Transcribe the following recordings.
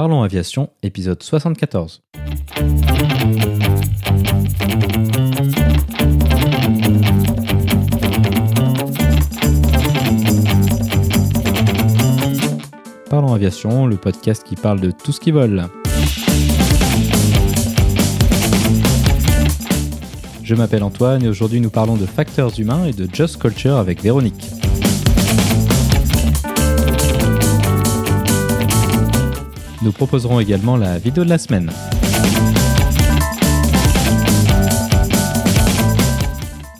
Parlons Aviation, épisode 74. Parlons Aviation, le podcast qui parle de tout ce qui vole. Je m'appelle Antoine et aujourd'hui nous parlons de facteurs humains et de Just Culture avec Véronique. Nous proposerons également la vidéo de la semaine.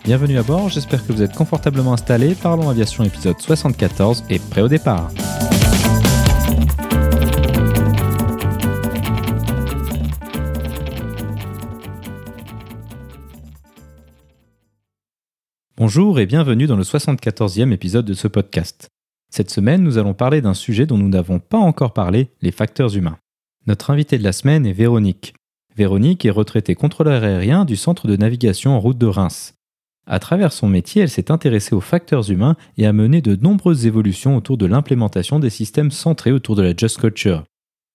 Bienvenue à bord, j'espère que vous êtes confortablement installés. Parlons Aviation épisode 74 et prêt au départ. Bonjour et bienvenue dans le 74e épisode de ce podcast. Cette semaine, nous allons parler d'un sujet dont nous n'avons pas encore parlé, les facteurs humains. Notre invitée de la semaine est Véronique. Véronique est retraitée contrôleur aérien du centre de navigation en route de Reims. À travers son métier, elle s'est intéressée aux facteurs humains et a mené de nombreuses évolutions autour de l'implémentation des systèmes centrés autour de la Just Culture.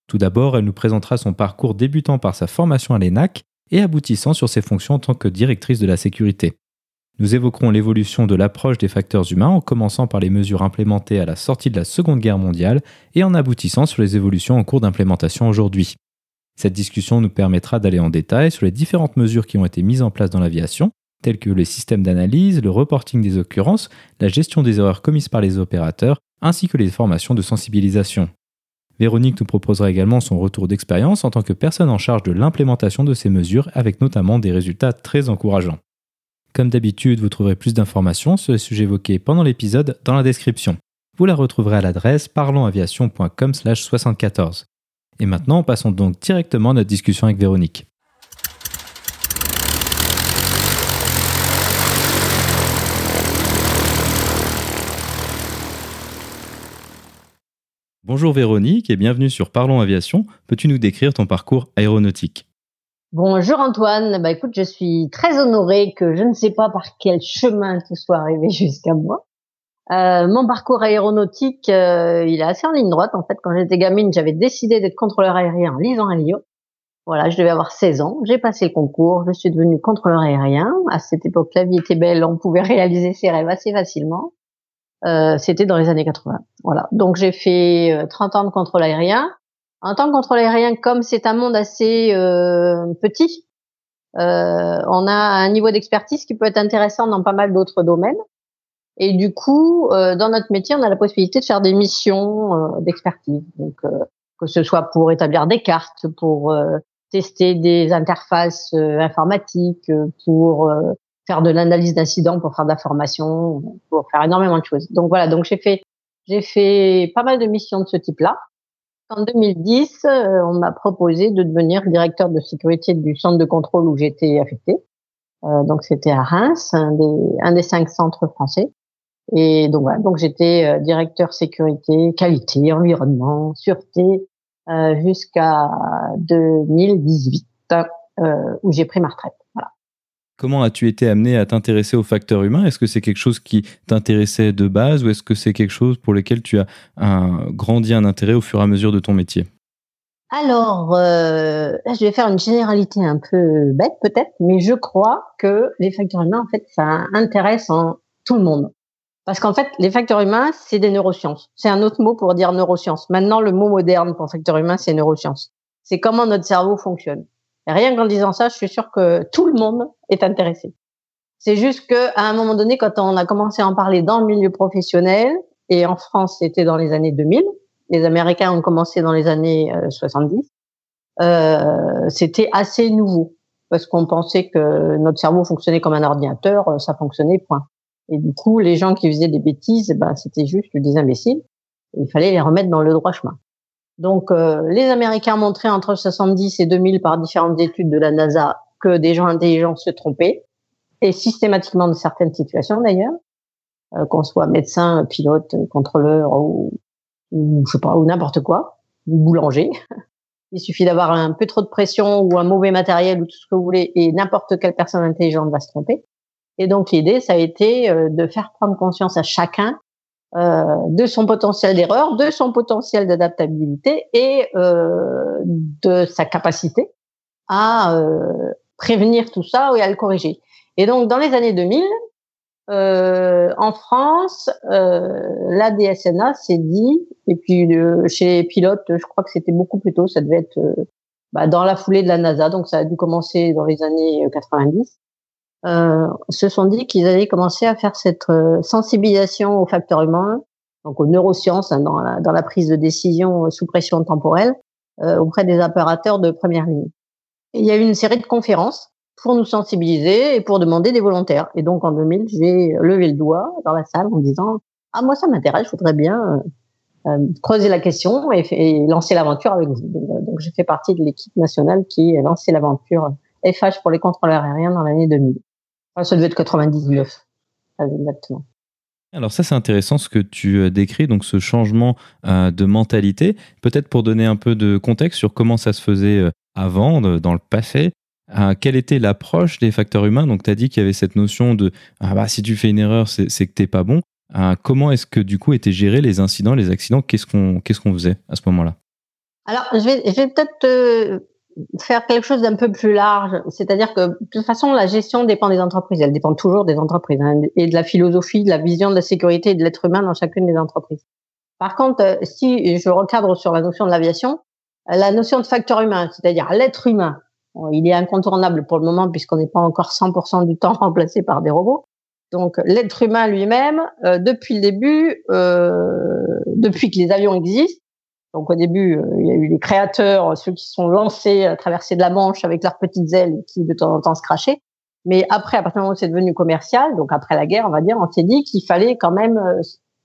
Tout d'abord, elle nous présentera son parcours débutant par sa formation à l'ENAC et aboutissant sur ses fonctions en tant que directrice de la sécurité. Nous évoquerons l'évolution de l'approche des facteurs humains en commençant par les mesures implémentées à la sortie de la Seconde Guerre mondiale et en aboutissant sur les évolutions en cours d'implémentation aujourd'hui. Cette discussion nous permettra d'aller en détail sur les différentes mesures qui ont été mises en place dans l'aviation, telles que les systèmes d'analyse, le reporting des occurrences, la gestion des erreurs commises par les opérateurs, ainsi que les formations de sensibilisation. Véronique nous proposera également son retour d'expérience en tant que personne en charge de l'implémentation de ces mesures avec notamment des résultats très encourageants. Comme d'habitude, vous trouverez plus d'informations sur les sujets évoqués pendant l'épisode dans la description. Vous la retrouverez à l'adresse parlonsaviation.com/74. Et maintenant, passons donc directement à notre discussion avec Véronique. Bonjour Véronique et bienvenue sur Parlons Aviation. Peux-tu nous décrire ton parcours aéronautique? Bonjour Antoine, bah écoute, je suis très honorée que je ne sais pas par quel chemin tout soit arrivé jusqu'à moi. Euh, mon parcours aéronautique, euh, il est assez en ligne droite. En fait, quand j'étais gamine, j'avais décidé d'être contrôleur aérien en lisant un livre. Voilà, je devais avoir 16 ans. J'ai passé le concours, je suis devenue contrôleur aérien. À cette époque, la vie était belle, on pouvait réaliser ses rêves assez facilement. Euh, C'était dans les années 80. Voilà, donc j'ai fait 30 euh, ans de contrôle aérien. En tant que contrôleur aérien, comme c'est un monde assez euh, petit, euh, on a un niveau d'expertise qui peut être intéressant dans pas mal d'autres domaines. Et du coup, euh, dans notre métier, on a la possibilité de faire des missions d'expertise. Donc, que ce soit pour établir des cartes, pour tester des interfaces informatiques, pour faire de l'analyse d'incidents, pour faire de la formation, pour faire énormément de choses. Donc voilà, donc j'ai fait j'ai fait pas mal de missions de ce type-là. En 2010, euh, on m'a proposé de devenir directeur de sécurité du centre de contrôle où j'étais affecté. Euh, donc c'était à Reims, un des, un des cinq centres français. Et donc voilà, donc j'étais euh, directeur sécurité, qualité, environnement, sûreté jusqu'à 2018 où j'ai pris ma retraite. Comment as-tu été amené à t'intéresser aux facteurs humains? Est-ce que c'est quelque chose qui t'intéressait de base ou est-ce que c'est quelque chose pour lequel tu as grandi un intérêt au fur et à mesure de ton métier? Alors, euh, je vais faire une généralité un peu bête peut-être, mais je crois que les facteurs humains, en fait, ça intéresse tout le monde. Parce qu'en fait, les facteurs humains, c'est des neurosciences. C'est un autre mot pour dire neurosciences. Maintenant, le mot moderne pour facteur humain, c'est neurosciences. C'est comment notre cerveau fonctionne. Rien qu'en disant ça, je suis sûre que tout le monde est intéressé. C'est juste que à un moment donné, quand on a commencé à en parler dans le milieu professionnel, et en France, c'était dans les années 2000, les Américains ont commencé dans les années 70, euh, euh, c'était assez nouveau parce qu'on pensait que notre cerveau fonctionnait comme un ordinateur, euh, ça fonctionnait point. Et du coup, les gens qui faisaient des bêtises, ben, c'était juste des imbéciles. Il fallait les remettre dans le droit chemin. Donc, euh, les Américains montraient entre 70 et 2000 par différentes études de la NASA que des gens intelligents se trompaient, et systématiquement dans certaines situations d'ailleurs, euh, qu'on soit médecin, pilote, contrôleur ou, ou je sais pas, ou n'importe quoi, ou boulanger. Il suffit d'avoir un peu trop de pression ou un mauvais matériel ou tout ce que vous voulez, et n'importe quelle personne intelligente va se tromper. Et donc l'idée, ça a été euh, de faire prendre conscience à chacun de son potentiel d'erreur, de son potentiel d'adaptabilité et euh, de sa capacité à euh, prévenir tout ça et à le corriger. Et donc, dans les années 2000, euh, en France, euh, la DSNA s'est dit, et puis chez les pilotes, je crois que c'était beaucoup plus tôt, ça devait être bah, dans la foulée de la NASA, donc ça a dû commencer dans les années 90, euh, se sont dit qu'ils allaient commencer à faire cette euh, sensibilisation aux facteurs humains, donc aux neurosciences, hein, dans, la, dans, la, prise de décision euh, sous pression temporelle, euh, auprès des opérateurs de première ligne. Il y a eu une série de conférences pour nous sensibiliser et pour demander des volontaires. Et donc en 2000, j'ai levé le doigt dans la salle en disant ah moi ça m'intéresse, je voudrais bien euh, creuser la question et, et lancer l'aventure avec vous. Donc, donc j'ai fait partie de l'équipe nationale qui a lancé l'aventure FH pour les contrôleurs aériens dans l'année 2000. Ah, ça devait être 99. Exactement. Alors ça c'est intéressant ce que tu euh, décris, donc ce changement euh, de mentalité. Peut-être pour donner un peu de contexte sur comment ça se faisait euh, avant, dans le passé. quelle était l'approche des facteurs humains? Donc tu as dit qu'il y avait cette notion de ah bah, si tu fais une erreur c'est que t'es pas bon. comment est-ce que du coup étaient gérés les incidents, les accidents? Qu'est-ce qu'on faisait à ce moment-là? Alors je vais, je vais peut-être faire quelque chose d'un peu plus large. C'est-à-dire que de toute façon, la gestion dépend des entreprises. Elle dépend toujours des entreprises hein, et de la philosophie, de la vision de la sécurité et de l'être humain dans chacune des entreprises. Par contre, euh, si je recadre sur la notion de l'aviation, euh, la notion de facteur humain, c'est-à-dire l'être humain, il est incontournable pour le moment puisqu'on n'est pas encore 100% du temps remplacé par des robots. Donc l'être humain lui-même, euh, depuis le début, euh, depuis que les avions existent, donc au début, euh, il y a eu les créateurs, ceux qui sont lancés à traverser de la Manche avec leurs petites ailes qui de temps en temps se crachaient. Mais après, à partir du moment où c'est devenu commercial, donc après la guerre, on va dire, on s'est dit qu'il fallait quand même euh,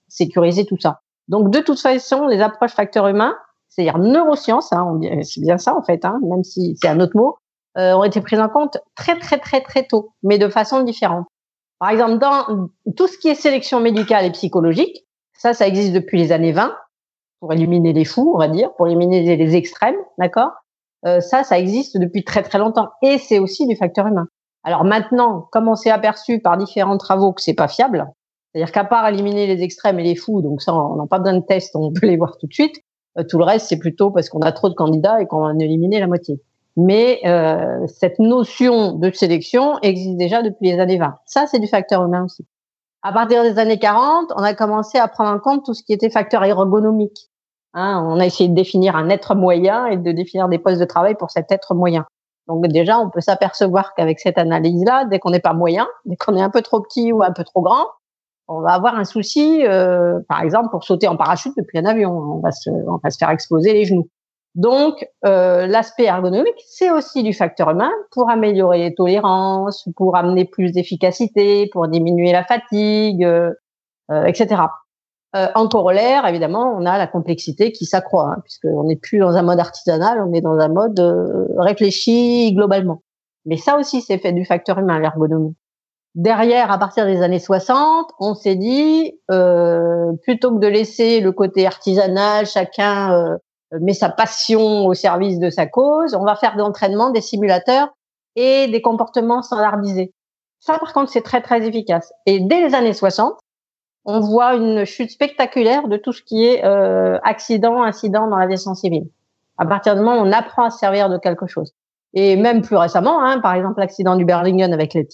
sécuriser tout ça. Donc de toute façon, les approches facteurs humains, c'est-à-dire neurosciences, hein, c'est bien ça en fait, hein, même si c'est un autre mot, euh, ont été prises en compte très très très très tôt, mais de façon différente. Par exemple, dans tout ce qui est sélection médicale et psychologique, ça, ça existe depuis les années 20 pour éliminer les fous, on va dire, pour éliminer les extrêmes, d'accord? Euh, Ça, ça existe depuis très très longtemps et c'est aussi du facteur humain. Alors maintenant, comme on s'est aperçu par différents travaux que c'est pas fiable, c'est-à-dire qu'à part éliminer les extrêmes et les fous, donc ça, on n'a pas besoin de tests, on peut les voir tout de suite. Euh, tout le reste, c'est plutôt parce qu'on a trop de candidats et qu'on va en éliminer la moitié. Mais euh, cette notion de sélection existe déjà depuis les années 20. Ça, c'est du facteur humain aussi. À partir des années 40, on a commencé à prendre en compte tout ce qui était facteur ergonomique. Hein, on a essayé de définir un être moyen et de définir des postes de travail pour cet être moyen. Donc déjà, on peut s'apercevoir qu'avec cette analyse-là, dès qu'on n'est pas moyen, dès qu'on est un peu trop petit ou un peu trop grand, on va avoir un souci, euh, par exemple, pour sauter en parachute depuis un avion. On va se, on va se faire exploser les genoux. Donc, euh, l'aspect ergonomique, c'est aussi du facteur humain pour améliorer les tolérances, pour amener plus d'efficacité, pour diminuer la fatigue, euh, euh etc. Euh, en corollaire, évidemment, on a la complexité qui s'accroît, hein, puisqu'on n'est plus dans un mode artisanal, on est dans un mode euh, réfléchi globalement. Mais ça aussi, c'est fait du facteur humain, l'ergonomie. Derrière, à partir des années 60, on s'est dit, euh, plutôt que de laisser le côté artisanal, chacun euh, met sa passion au service de sa cause, on va faire de l'entraînement, des simulateurs et des comportements standardisés. Ça, par contre, c'est très, très efficace. Et dès les années 60, on voit une chute spectaculaire de tout ce qui est euh, accident, incident dans l'aviation civile. À partir du moment où on apprend à se servir de quelque chose. Et même plus récemment, hein, par exemple l'accident du Berlingen avec les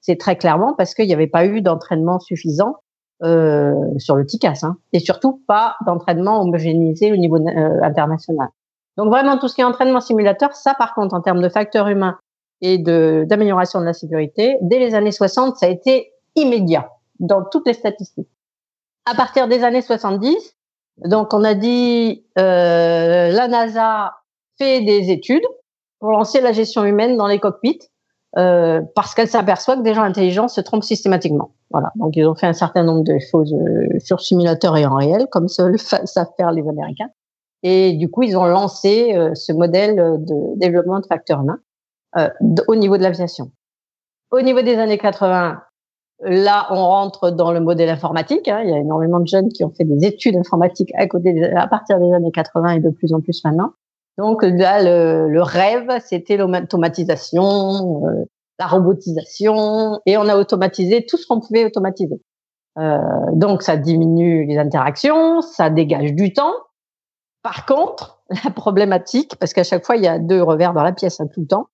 c'est très clairement parce qu'il n'y avait pas eu d'entraînement suffisant euh, sur le TICAS, hein, et surtout pas d'entraînement homogénéisé au niveau euh, international. Donc vraiment tout ce qui est entraînement simulateur, ça par contre en termes de facteurs humains et de d'amélioration de la sécurité, dès les années 60, ça a été immédiat dans toutes les statistiques. À partir des années 70, donc on a dit euh, la NASA fait des études pour lancer la gestion humaine dans les cockpits euh, parce qu'elle s'aperçoit que des gens intelligents se trompent systématiquement. Voilà. Donc ils ont fait un certain nombre de choses euh, sur simulateur et en réel, comme seuls savent faire les Américains. Et du coup, ils ont lancé euh, ce modèle de développement de facteurs humains euh, au niveau de l'aviation. Au niveau des années 80, Là, on rentre dans le modèle informatique. Hein. Il y a énormément de jeunes qui ont fait des études informatiques à côté à partir des années 80 et de plus en plus maintenant. Donc là, le, rêve, c'était l'automatisation, euh, la robotisation, et on a automatisé tout ce qu'on pouvait automatiser. Euh, donc ça diminue les interactions, ça dégage du temps. Par contre, la problématique, parce qu'à chaque fois il y a deux revers dans la pièce hein, tout le temps.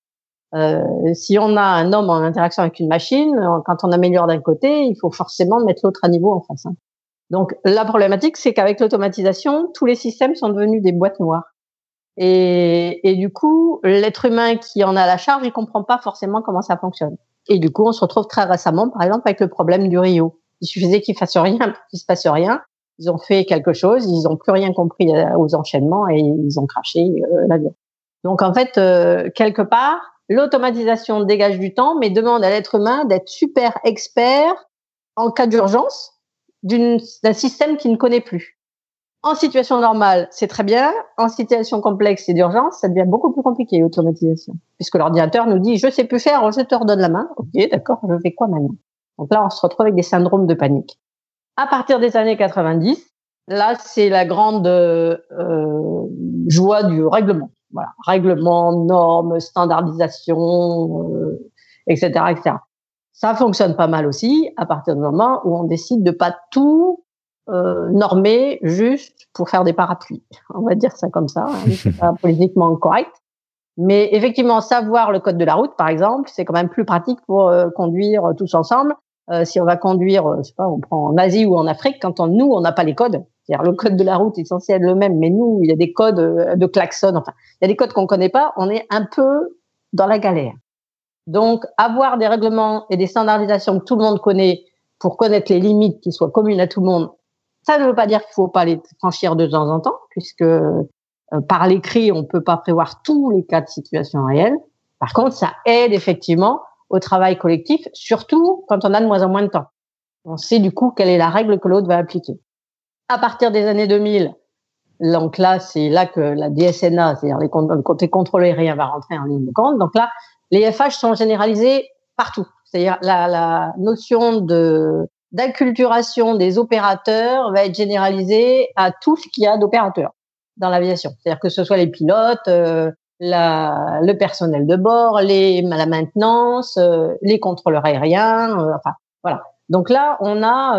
Euh, si on a un homme en interaction avec une machine, quand on améliore d'un côté, il faut forcément mettre l'autre à niveau en face. Hein. Donc la problématique, c'est qu'avec l'automatisation, tous les systèmes sont devenus des boîtes noires. Et, et du coup, l'être humain qui en a la charge, il comprend pas forcément comment ça fonctionne. Et du coup, on se retrouve très récemment, par exemple, avec le problème du Rio. Il suffisait qu'il fasse rien pour qu'il se passe rien. Ils ont fait quelque chose, ils n'ont plus rien compris aux enchaînements et ils ont craché euh, l'avion. Donc en fait, euh, quelque part, l'automatisation dégage du temps, mais demande à l'être humain d'être super expert en cas d'urgence d'un système qu'il ne connaît plus. En situation normale, c'est très bien. En situation complexe et d'urgence, ça devient beaucoup plus compliqué, l'automatisation. Puisque l'ordinateur nous dit, je sais plus faire, je te redonne la main. Ok, d'accord, je fais quoi maintenant? Donc là, on se retrouve avec des syndromes de panique. À partir des années 90, là, c'est la grande euh, joie du règlement. Voilà, règlement, normes, standardisation, euh, etc., etc. Ça fonctionne pas mal aussi à partir du moment où on décide de pas tout euh, normé juste pour faire des parapluies. On va dire ça comme ça. Hein, c'est pas politiquement correct. Mais effectivement, savoir le code de la route, par exemple, c'est quand même plus pratique pour euh, conduire tous ensemble. Euh, si on va conduire, euh, je sais pas, on prend en Asie ou en Afrique, quand on, nous, on n'a pas les codes. C'est-à-dire le code de la route est censé être le même, mais nous, il y a des codes de klaxon. Enfin, il y a des codes qu'on connaît pas. On est un peu dans la galère. Donc, avoir des règlements et des standardisations que tout le monde connaît pour connaître les limites qui soient communes à tout le monde, ça ne veut pas dire qu'il faut pas les franchir de temps en temps, puisque euh, par l'écrit, on peut pas prévoir tous les cas de situation réelle. Par contre, ça aide effectivement au travail collectif, surtout quand on a de moins en moins de temps. On sait du coup quelle est la règle que l'autre va appliquer. À partir des années 2000, donc là, c'est là que la DSNA, c'est-à-dire les comptes, le contrôlé rien va rentrer en ligne de compte. Donc là, les FH sont généralisés partout. C'est-à-dire la, la notion de d'acculturation des opérateurs va être généralisée à tout ce qu'il y a d'opérateurs dans l'aviation. C'est-à-dire que ce soit les pilotes, euh, le personnel de bord, la maintenance, euh, les contrôleurs aériens, euh, enfin voilà. Donc là, on a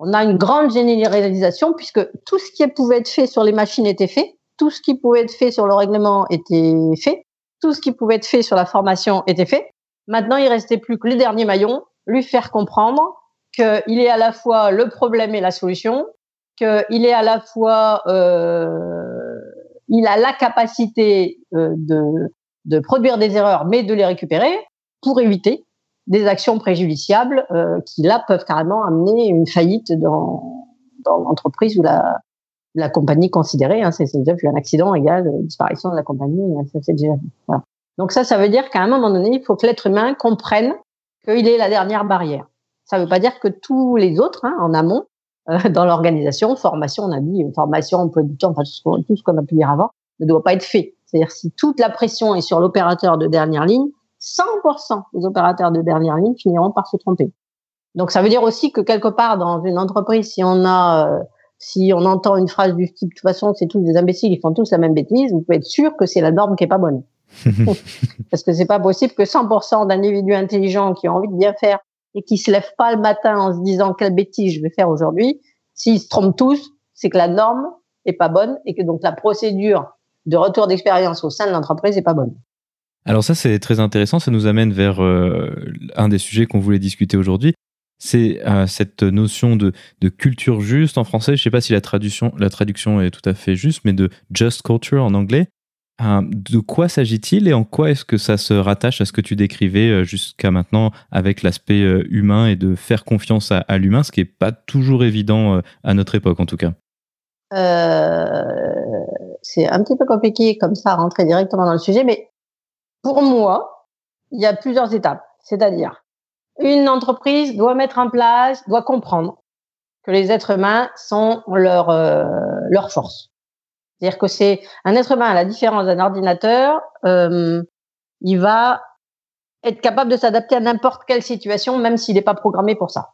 on a une grande généralisation puisque tout ce qui pouvait être fait sur les machines était fait, tout ce qui pouvait être fait sur le règlement était fait, tout ce qui pouvait être fait sur la formation était fait. Maintenant, il restait plus que les derniers maillons, lui faire comprendre qu'il est à la fois le problème et la solution, qu'il est à la fois, euh, il a la capacité euh, de, de produire des erreurs, mais de les récupérer pour éviter des actions préjudiciables euh, qui là peuvent carrément amener une faillite dans, dans l'entreprise ou la, la compagnie considérée. Hein, c'est déjà un accident égal disparition de la compagnie, ça déjà vu. Voilà. Donc ça, ça veut dire qu'à un moment donné, il faut que l'être humain comprenne qu'il est la dernière barrière. Ça ne veut pas dire que tous les autres, hein, en amont, euh, dans l'organisation, formation, on a dit, formation, emploi du temps, enfin, tout ce qu'on a pu dire avant, ne doit pas être fait. C'est-à-dire si toute la pression est sur l'opérateur de dernière ligne, 100% des opérateurs de dernière ligne finiront par se tromper. Donc ça veut dire aussi que quelque part dans une entreprise, si on a, euh, si on entend une phrase du type de toute façon c'est tous des imbéciles, ils font tous la même bêtise, vous pouvez être sûr que c'est la norme qui est pas bonne. Parce que c'est pas possible que 100% d'individus intelligents qui ont envie de bien faire et qui se lèvent pas le matin en se disant quelle bêtise je vais faire aujourd'hui, s'ils se trompent tous, c'est que la norme est pas bonne et que donc la procédure de retour d'expérience au sein de l'entreprise est pas bonne. Alors ça c'est très intéressant, ça nous amène vers euh, un des sujets qu'on voulait discuter aujourd'hui. C'est euh, cette notion de, de, culture juste en français. Je sais pas si la traduction, la traduction est tout à fait juste, mais de just culture en anglais. Euh, de quoi s'agit-il et en quoi est-ce que ça se rattache à ce que tu décrivais euh, jusqu'à maintenant avec l'aspect euh, humain et de faire confiance à, l'humain, ce qui n'est pas toujours évident à notre époque en tout cas? C'est un petit peu compliqué comme ça à rentrer directement dans le sujet, mais pour moi, il y a plusieurs étapes. C'est-à-dire, une entreprise doit mettre en place, doit comprendre que les êtres humains sont leur, leur force c'est-à-dire que c'est un être humain, à la différence d'un ordinateur, euh, il va être capable de s'adapter à n'importe quelle situation, même s'il n'est pas programmé pour ça.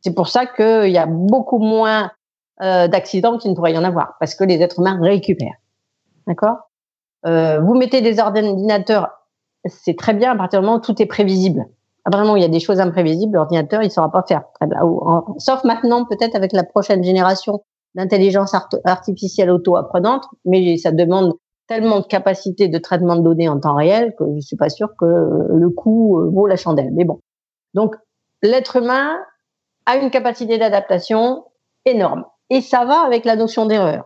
C'est pour ça qu'il y a beaucoup moins euh, d'accidents qu'il ne pourrait y en avoir, parce que les êtres humains récupèrent. D'accord? Euh, Vous mettez des ordinateurs, c'est très bien à partir du moment où tout est prévisible. vraiment, il y a des choses imprévisibles, l'ordinateur, il ne saura pas faire. Sauf maintenant, peut-être avec la prochaine génération d'intelligence artificielle auto-apprenante, mais ça demande tellement de capacité de traitement de données en temps réel que je suis pas sûre que le coût euh, vaut la chandelle. Mais bon. Donc, l'être humain a une capacité d'adaptation énorme. Et ça va avec la notion d'erreur.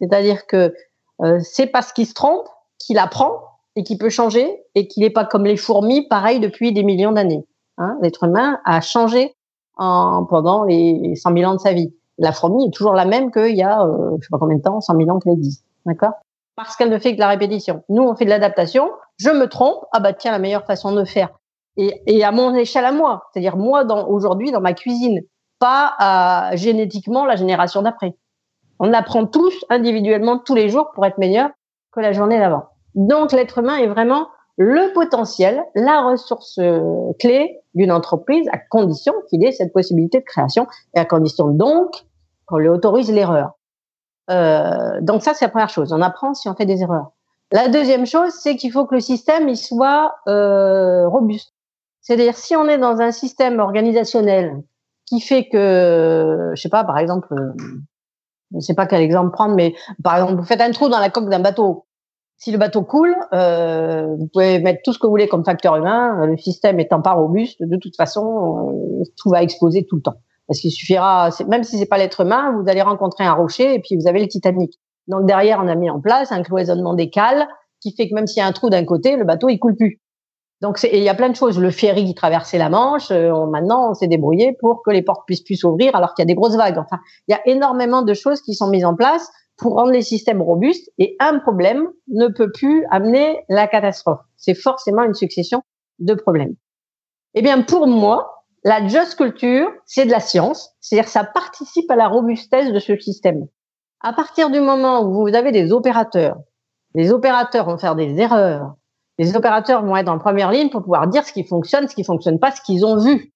C'est-à-dire que euh, c'est parce qu'il se trompe qu'il apprend et qu'il peut changer et qu'il n'est pas comme les fourmis, pareil depuis des millions d'années. Hein. L'être humain a changé en, pendant les 100 000 ans de sa vie. La fourmi est toujours la même qu'il y a, euh, je sais pas combien de temps, 100 000 ans qu'elle existe. D'accord? Parce qu'elle ne fait que la répétition. Nous, on fait de l'adaptation. Je me trompe. Ah bah tiens, la meilleure façon de faire. Et, à mon échelle à moi. C'est-à-dire moi, dans, aujourd'hui, dans ma cuisine. Pas génétiquement la génération d'après. On apprend tous individuellement tous les jours pour être meilleur que la journée d'avant. Donc l'être humain est vraiment le potentiel, la ressource euh, clé d'une entreprise à condition qu'il ait cette possibilité de création et à condition donc qu'on lui autorise l'erreur. Euh, donc ça, c'est la première chose. On apprend si on fait des erreurs. La deuxième chose, c'est qu'il faut que le système il soit euh, robuste. C'est-à-dire si on est dans un système organisationnel qui fait que, je sais pas, par exemple, je ne sais pas quel exemple prendre, mais par exemple, vous faites un trou dans la coque d'un bateau. Si le bateau coule, euh, vous pouvez mettre tout ce que vous voulez comme facteur humain. Le système étant pas robuste, de toute façon, euh, tout va exploser tout le temps. Parce qu'il suffira, même si c'est pas l'être humain, vous allez rencontrer un rocher et puis vous avez le Titanic. Donc derrière, on a mis en place un cloisonnement des cales qui fait que même s'il y a un trou d'un côté, le bateau il coule plus. Donc il y a plein de choses. Le ferry qui traversait la Manche, euh, maintenant on s'est débrouillé pour que les portes puissent plus s'ouvrir alors qu'il y a des grosses vagues. Enfin, il y a énormément de choses qui sont mises en place pour rendre les systèmes robustes et un problème ne peut plus amener la catastrophe. C'est forcément une succession de problèmes. Eh bien, pour moi, la just culture, c'est de la science, c'est-à-dire ça participe à la robustesse de ce système. À partir du moment où vous avez des opérateurs, les opérateurs vont faire des erreurs, les opérateurs vont être en première ligne pour pouvoir dire ce qui fonctionne, ce qui fonctionne pas, ce qu'ils ont vu.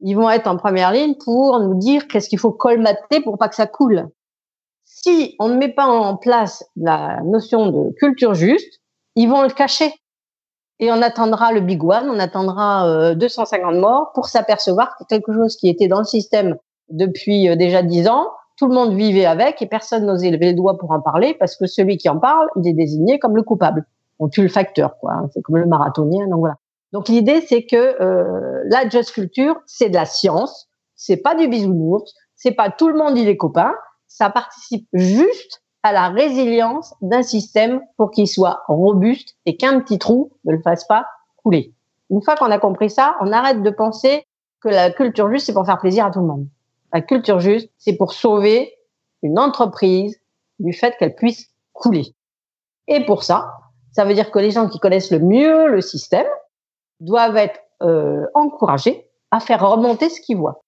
Ils vont être en première ligne pour nous dire qu'est-ce qu'il faut colmater pour pas que ça coule si on ne met pas en place la notion de culture juste, ils vont le cacher. Et on attendra le big one, on attendra 250 euh, morts pour s'apercevoir que quelque chose qui était dans le système depuis euh, déjà 10 ans, tout le monde vivait avec et personne n'osait lever le doigt pour en parler parce que celui qui en parle, il est désigné comme le coupable. On tue le facteur, quoi. Hein. C'est comme le marathonien, donc voilà. Donc l'idée, c'est que euh, la just culture, c'est de la science, c'est pas du bisounours, c'est pas tout le monde il est copain, ça participe juste à la résilience d'un système pour qu'il soit robuste et qu'un petit trou ne le fasse pas couler. Une fois qu'on a compris ça, on arrête de penser que la culture juste, c'est pour faire plaisir à tout le monde. La culture juste, c'est pour sauver une entreprise du fait qu'elle puisse couler. Et pour ça, ça veut dire que les gens qui connaissent le mieux le système doivent être euh, encouragés à faire remonter ce qu'ils voient.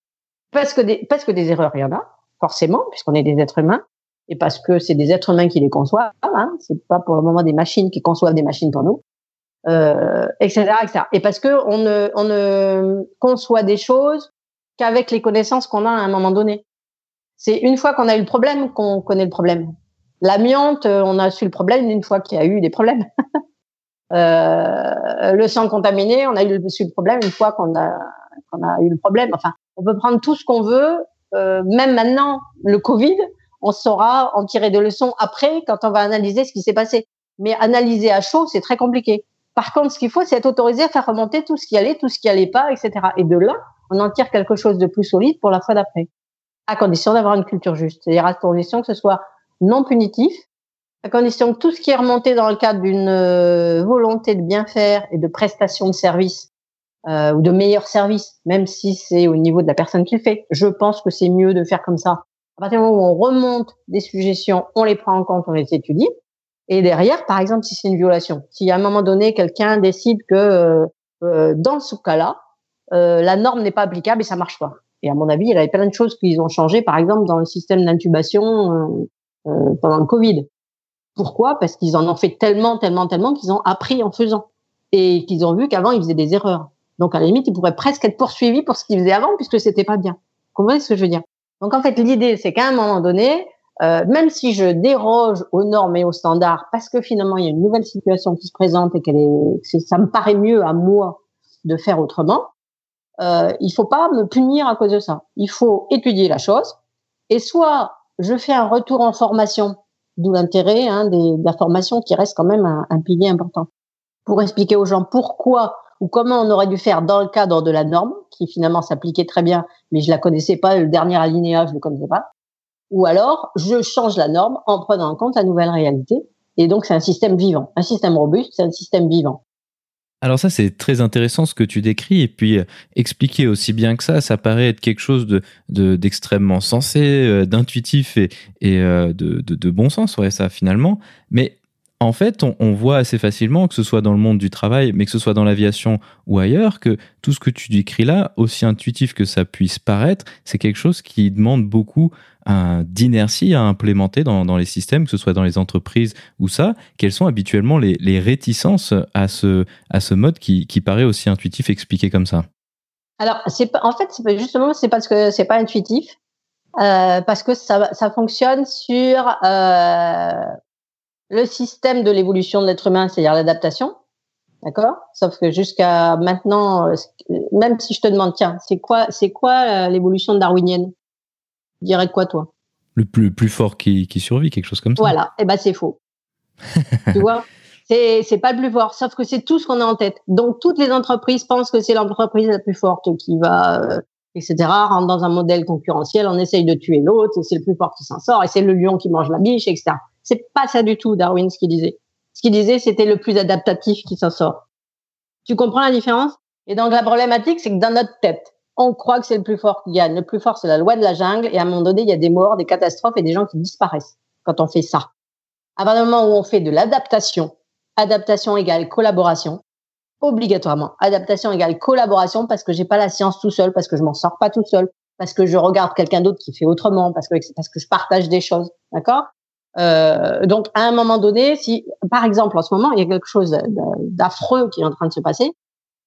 Parce que des, parce que des erreurs, il y en a forcément, puisqu'on est des êtres humains, et parce que c'est des êtres humains qui les conçoivent. Hein, c'est pas pour le moment des machines qui conçoivent des machines pour nous, euh, etc., etc. Et parce que on ne, on ne conçoit des choses qu'avec les connaissances qu'on a à un moment donné. C'est une fois qu'on a eu le problème qu'on connaît le problème. L'amiante, on a su le problème une fois qu'il y a eu des problèmes. euh, le sang contaminé, on a eu su le problème une fois qu'on a, qu'on a eu le problème. Enfin, on peut prendre tout ce qu'on veut euh, même maintenant, le Covid, on saura en tirer des leçons après quand on va analyser ce qui s'est passé. Mais analyser à chaud, c'est très compliqué. Par contre, ce qu'il faut, c'est être autorisé à faire remonter tout ce qui allait, tout ce qui allait pas, etc. Et de là, on en tire quelque chose de plus solide pour la fois d'après, à condition d'avoir une culture juste, c'est-à-dire à condition que ce soit non punitif, à condition que tout ce qui est remonté dans le cadre d'une euh, volonté de bien faire et de prestation de service euh, ou de meilleurs services, même si c'est au niveau de la personne qui le fait. Je pense que c'est mieux de faire comme ça. À partir du moment où on remonte des suggestions, on les prend en compte, on les étudie. Et derrière, par exemple, si c'est une violation, si à un moment donné quelqu'un décide que euh, euh dans ce cas-là, euh, la norme n'est pas applicable et ça marche pas. Et à mon avis, il y avait plein de choses qu'ils ont changé, par exemple dans le système d'intubation euh, pendant le Covid. Pourquoi? Parce qu'ils en ont fait tellement, tellement, tellement qu'ils ont appris en faisant et qu'ils ont vu qu'avant ils faisaient des erreurs. Donc, à la limite, il pourrait presque être poursuivi pour ce qu'il faisait avant, puisque c'était pas bien. Vous comprenez ce que je veux dire? Donc, en fait, l'idée, c'est qu'à un moment donné, euh, même si je déroge aux normes et aux standards, parce que finalement, il y a une nouvelle situation qui se présente et qu'elle est, ça me paraît mieux à moi de faire autrement, euh, il faut pas me punir à cause de ça. Il faut étudier la chose et soit je fais un retour en formation, d'où l'intérêt hein, de la formation qui reste quand même un, un, pilier important, pour expliquer aux gens pourquoi ou comment on aurait dû faire dans le cadre de la norme, qui finalement s'appliquait très bien, mais je la connaissais pas, le dernier alinéa, je le connaissais pas. Ou alors, je change la norme en prenant en compte la nouvelle réalité. Et donc, c'est un système vivant. Un système robuste, c'est un système vivant. Alors ça, c'est très intéressant ce que tu décris, et puis euh, expliquer aussi bien que ça, ça paraît être quelque chose de d'extrêmement sensé, euh, d'intuitif et, et euh, de, de, de, bon sens, ouais, ça finalement. Mais en fait, on, voit assez facilement, que ce soit dans le monde du travail, mais que ce soit dans l'aviation ou ailleurs, que tout ce que tu décris là, aussi intuitif que ça puisse paraître, c'est quelque chose qui demande beaucoup d'inertie à implémenter dans, les systèmes, que ce soit dans les entreprises ou ça. Quelles sont habituellement les, réticences à ce, mode qui, paraît aussi intuitif expliqué comme ça? Alors, en fait, justement, c'est parce que c'est pas intuitif. Euh, parce que ça, ça fonctionne sur euh, le système de l'évolution de l'être humain, c'est-à-dire l'adaptation. D'accord? Sauf que jusqu'à maintenant, euh, même si je te demande, tiens, c'est quoi, c'est quoi euh, l'évolution darwinienne? Tu dirais quoi, toi? Le plus, plus fort qui, qui survit, quelque chose comme ça. Voilà, et eh ben c'est faux. tu vois? C'est, c'est pas le plus fort, sauf que c'est tout ce qu'on a en tête. Donc toutes les entreprises pensent que c'est l'entreprise la plus forte qui va, euh, etc. Rentre dans un modèle concurrentiel, on essaye de tuer l'autre, et c'est le plus fort qui s'en sort, et c'est le lion qui mange la biche, etc. C'est pas ça du tout, Darwin, ce qu'il disait. Ce qu'il disait, c'était le plus adaptatif qui s'en sort. Tu comprends la différence? Et donc la problématique, c'est que dans notre tête, on croit que c'est le plus fort qui gagne. Le plus fort, c'est la loi de la jungle. Et à un moment donné, il y a des morts, des catastrophes et des gens qui disparaissent quand on fait ça. À partir du moment où on fait de l'adaptation, adaptation égale collaboration, obligatoirement. Adaptation égale collaboration parce que j'ai pas la science tout seul, parce que je m'en sors pas tout seul, parce que je regarde quelqu'un d'autre qui fait autrement, parce que parce que je partage des choses, d'accord? Euh, donc, à un moment donné, si, par exemple, en ce moment, il y a quelque chose d'affreux qui est en train de se passer,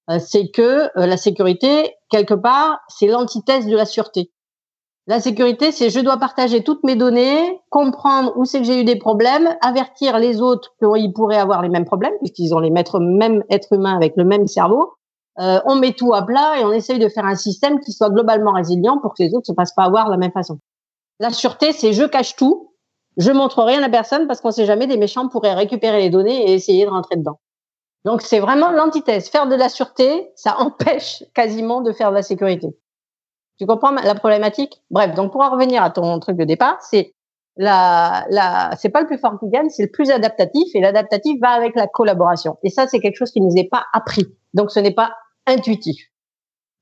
euh, c'est que euh, la sécurité, quelque part, c'est l'antithèse de la sûreté. La sécurité, c'est je dois partager toutes mes données, comprendre où c'est que j'ai eu des problèmes, avertir les autres qu'ils pourraient avoir les mêmes problèmes, puisqu'ils ont les mêmes êtres humains avec le même cerveau. Euh, on met tout à plat et on essaye de faire un système qui soit globalement résilient pour que les autres se fassent pas avoir de la même façon. La sûreté, c'est je cache tout, je montre rien à personne parce qu'on sait jamais des méchants pourraient récupérer les données et essayer de rentrer dedans. Donc c'est vraiment l'antithèse. Faire de la sûreté, ça empêche quasiment de faire de la sécurité. Tu comprends la problématique? Bref, donc pour en revenir à ton truc de départ, c'est la, la, c'est pas le plus fort qui gagne, c'est le plus adaptatif et l'adaptatif va avec la collaboration. Et ça, c'est quelque chose qui nous est pas appris. Donc ce n'est pas intuitif.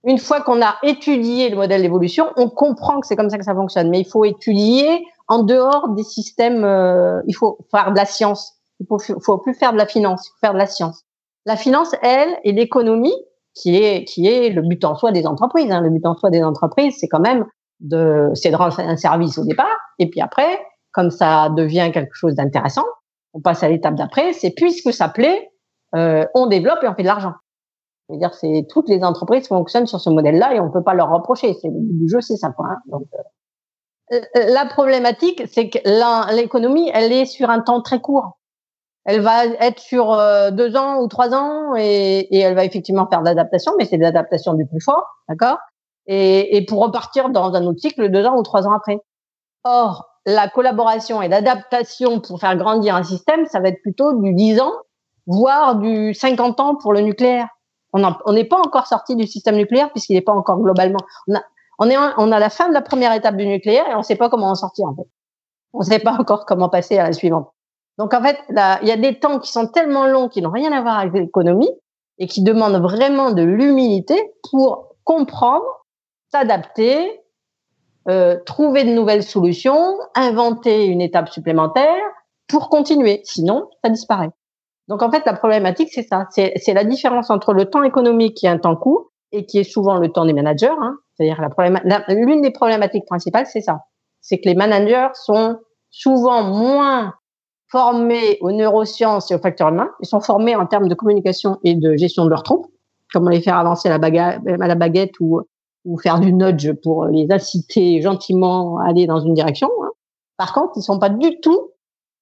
Une fois qu'on a étudié le modèle d'évolution, on comprend que c'est comme ça que ça fonctionne. Mais il faut étudier en dehors des systèmes. Euh, il faut faire de la science. Il faut, faut plus faire de la finance. Il faut faire de la science. La finance, elle, et l'économie, qui est qui est le but en soi des entreprises. Hein. Le but en soi des entreprises, c'est quand même de c'est de rendre un service au départ, et puis après, comme ça devient quelque chose d'intéressant, on passe à l'étape d'après. C'est puisque ça plaît, euh, on développe et on fait de l'argent. C'est-à-dire, c'est toutes les entreprises fonctionnent sur ce modèle-là et on peut pas leur reprocher. C'est le but du jeu, c'est ça. Quoi, hein. Donc, euh, la problématique, c'est que l'économie, elle est sur un temps très court. Elle va être sur euh, deux ans ou trois ans et, elle va effectivement faire de l'adaptation, mais c'est de l'adaptation du plus fort, d'accord? Et, pour repartir dans un autre cycle deux ans ou trois ans après. Or, la collaboration et l'adaptation pour faire grandir un système, ça va être plutôt du 10 ans, voire du 50 ans pour le nucléaire. On n'est pas encore sorti du système nucléaire puisqu'il n'est pas encore globalement. On est on a la fin de la première étape du nucléaire et on ne sait pas comment en sortir en fait. On ne sait pas encore comment passer à la suivante. Donc en fait, il y a des temps qui sont tellement longs qui n'ont rien à voir avec l'économie et qui demandent vraiment de l'humilité pour comprendre, s'adapter, euh, trouver de nouvelles solutions, inventer une étape supplémentaire pour continuer. Sinon, ça disparaît. Donc en fait, la problématique, c'est ça. C'est la différence entre le temps économique qui est un temps court et qui est souvent le temps des managers. Hein. C'est-à-dire la l'une des problématiques principales, c'est ça. C'est que les managers sont souvent moins formés aux neurosciences et aux facteurs humains. Ils sont formés en termes de communication et de gestion de leurs troupes, comment les faire avancer à la baguette, ou, faire du nudge pour les inciter gentiment à aller dans une direction. Hein. Par contre, ils sont pas du tout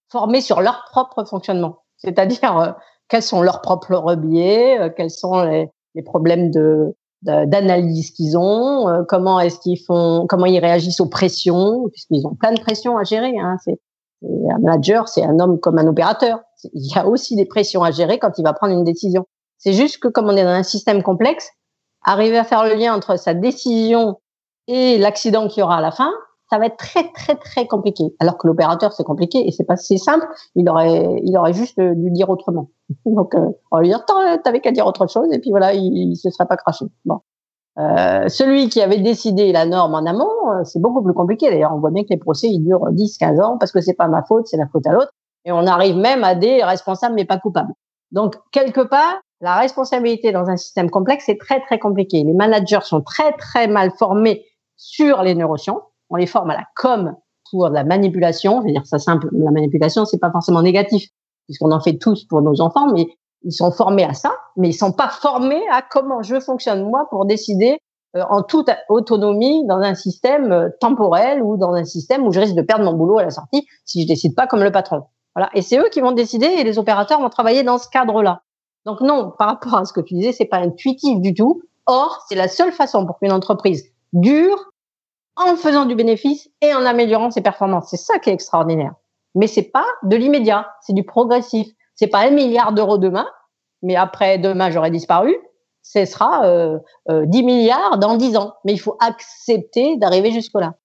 formés sur leur propre fonctionnement. C'est-à-dire euh, quels sont leurs propres biais, euh, quels sont les problèmes de d'analyse qu'ils ont, euh, comment est-ce qu'ils font, comment ils réagissent aux pressions, puisqu'ils ont plein de pressions à gérer. Hein. C'est, un manager, c'est un homme comme un opérateur. Il y a aussi des pressions à gérer quand il va prendre une décision. C'est juste que comme on est dans un système complexe, arriver à faire le lien entre sa décision et l'accident qu'il y aura à la fin, ça va être très très très compliqué. Alors que l'opérateur c'est compliqué et c'est pas si simple. Il aurait il aurait juste dû dire autrement. Donc euh, on lui dire t'avais qu'à dire autre chose et puis voilà il, il se serait pas craché. Bon. Euh, celui qui avait décidé la norme en amont, euh, c'est beaucoup plus compliqué. D'ailleurs, on voit bien que les procès ils durent 10, 15 ans parce que c'est pas ma faute, c'est la faute à l'autre. Et on arrive même à des responsables mais pas coupables. Donc quelque part, la responsabilité dans un système complexe c'est très très compliqué. Les managers sont très très mal formés sur les neurosciences on les forme à la com pour la manipulation. Je veux dire, ça simple, la manipulation, c'est pas forcément négatif, puisqu'on en fait tous pour nos enfants, mais ils sont formés à ça, mais ils sont pas formés à comment je fonctionne moi pour décider euh, en toute autonomie dans un système euh, temporel ou dans un système où je risque de perdre mon boulot à la sortie si je décide pas comme le patron. Voilà. Et c'est eux qui vont décider et les opérateurs vont travailler dans ce cadre-là. Donc non, par rapport à ce que tu disais, c'est pas intuitif du tout. Or, c'est la seule façon pour qu'une entreprise dure en faisant du bénéfice et en améliorant ses performances. C'est ça qui est extraordinaire. Mais c'est pas de l'immédiat, c'est du progressif. C'est pas un milliard d'euros demain, mais après demain j'aurai disparu. Ce sera euh, 10 euh, milliards dans 10 ans. Mais il faut accepter d'arriver jusque-là.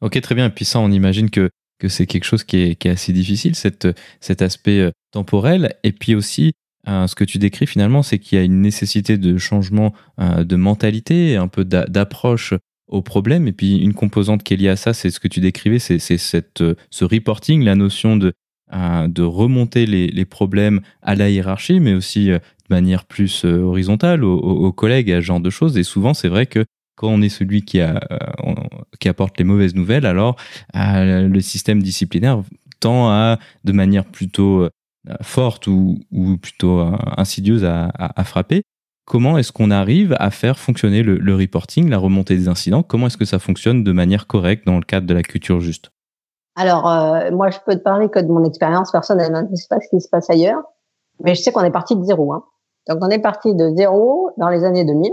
Ok, très bien. Et puis ça, on imagine que, que c'est quelque chose qui est, assez difficile, cet aspect euh, temporel. Et puis aussi, euh, ce que tu décris finalement, c'est qu'il y a une nécessité de changement de mentalité, un peu d'approche au problème. Et puis une composante qui est liée à ça, c'est ce que tu décrivais, c'est cette euh, ce reporting, la notion de euh, de remonter les, les, problèmes à la hiérarchie, mais aussi euh, de manière plus horizontale aux, aux, collègues, à ce genre de choses. Et souvent, c'est vrai que quand on est celui qui, a, qui apporte les mauvaises nouvelles, alors le système disciplinaire tend à, de manière plutôt forte ou, plutôt insidieuse à, à frapper. Comment est-ce qu'on arrive à faire fonctionner le, reporting, la remontée des incidents? Comment est-ce que ça fonctionne de manière correcte dans le cadre de la culture juste? Alors, euh, moi, je peux te parler que de mon expérience personnelle. Hein. Je ne sais pas ce qui se passe ailleurs, mais je sais qu'on est parti de zéro. Hein. Donc, on est parti de zéro dans les années 2000, euh,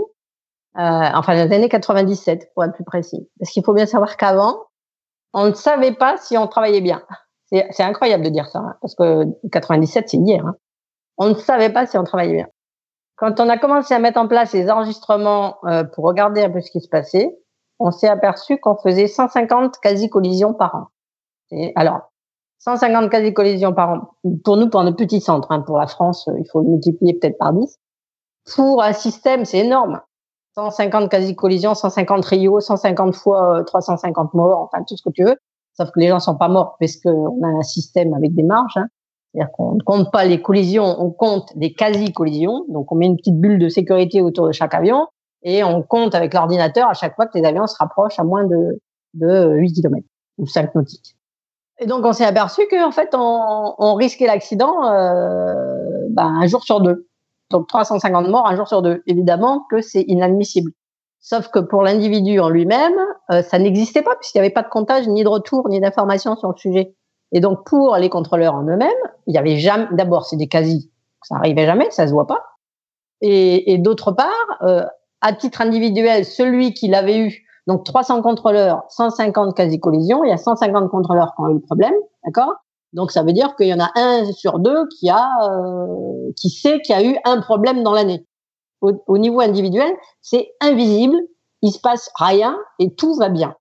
enfin les années 97 pour être plus précis. Parce qu'il faut bien savoir qu'avant, on ne savait pas si on travaillait bien. C'est incroyable de dire ça, hein, parce que 97, c'est hier. Hein. On ne savait pas si on travaillait bien. Quand on a commencé à mettre en place les enregistrements euh, pour regarder un peu ce qui se passait, on s'est aperçu qu'on faisait 150 quasi-collisions par an. Et alors, 150 quasi-collisions par an, pour nous, pour un petit centre, hein, pour la France, il faut le multiplier peut-être par 10. Pour un système, c'est énorme. 150 quasi-collisions, 150 Rio, 150 fois 350 euh, morts, enfin tout ce que tu veux. Sauf que les gens sont pas morts parce qu'on a un système avec des marges. Hein. C'est-à-dire qu'on ne compte pas les collisions, on compte des quasi-collisions. Donc, on met une petite bulle de sécurité autour de chaque avion et on compte avec l'ordinateur à chaque fois que les avions se rapprochent à moins de, de 8 km ou 5 nautiques. Et donc, on s'est aperçu qu'en fait, on, risquait l'accident euh, ben, un jour sur deux. Donc, 350 morts un jour sur deux. Évidemment que c'est inadmissible. Sauf que pour l'individu en lui-même, euh, ça n'existait pas puisqu'il n'y avait pas de comptage, ni de retour, ni d'information sur le sujet. Et donc, pour les contrôleurs en eux-mêmes, il y avait jamais, d'abord, c'est des quasi, ça arrivait jamais, ça se voit pas. Et, d'autre part, euh, à titre individuel, celui qui l'avait eu, donc 300 contrôleurs, 150 quasi-collisions, il y a 150 contrôleurs qui ont eu le problème, d'accord? Donc, ça veut dire qu'il y en a un sur deux qui a, euh, qui sait qu'il y a eu un problème dans l'année. Au, au niveau individuel, c'est invisible, il se passe rien et tout va bien.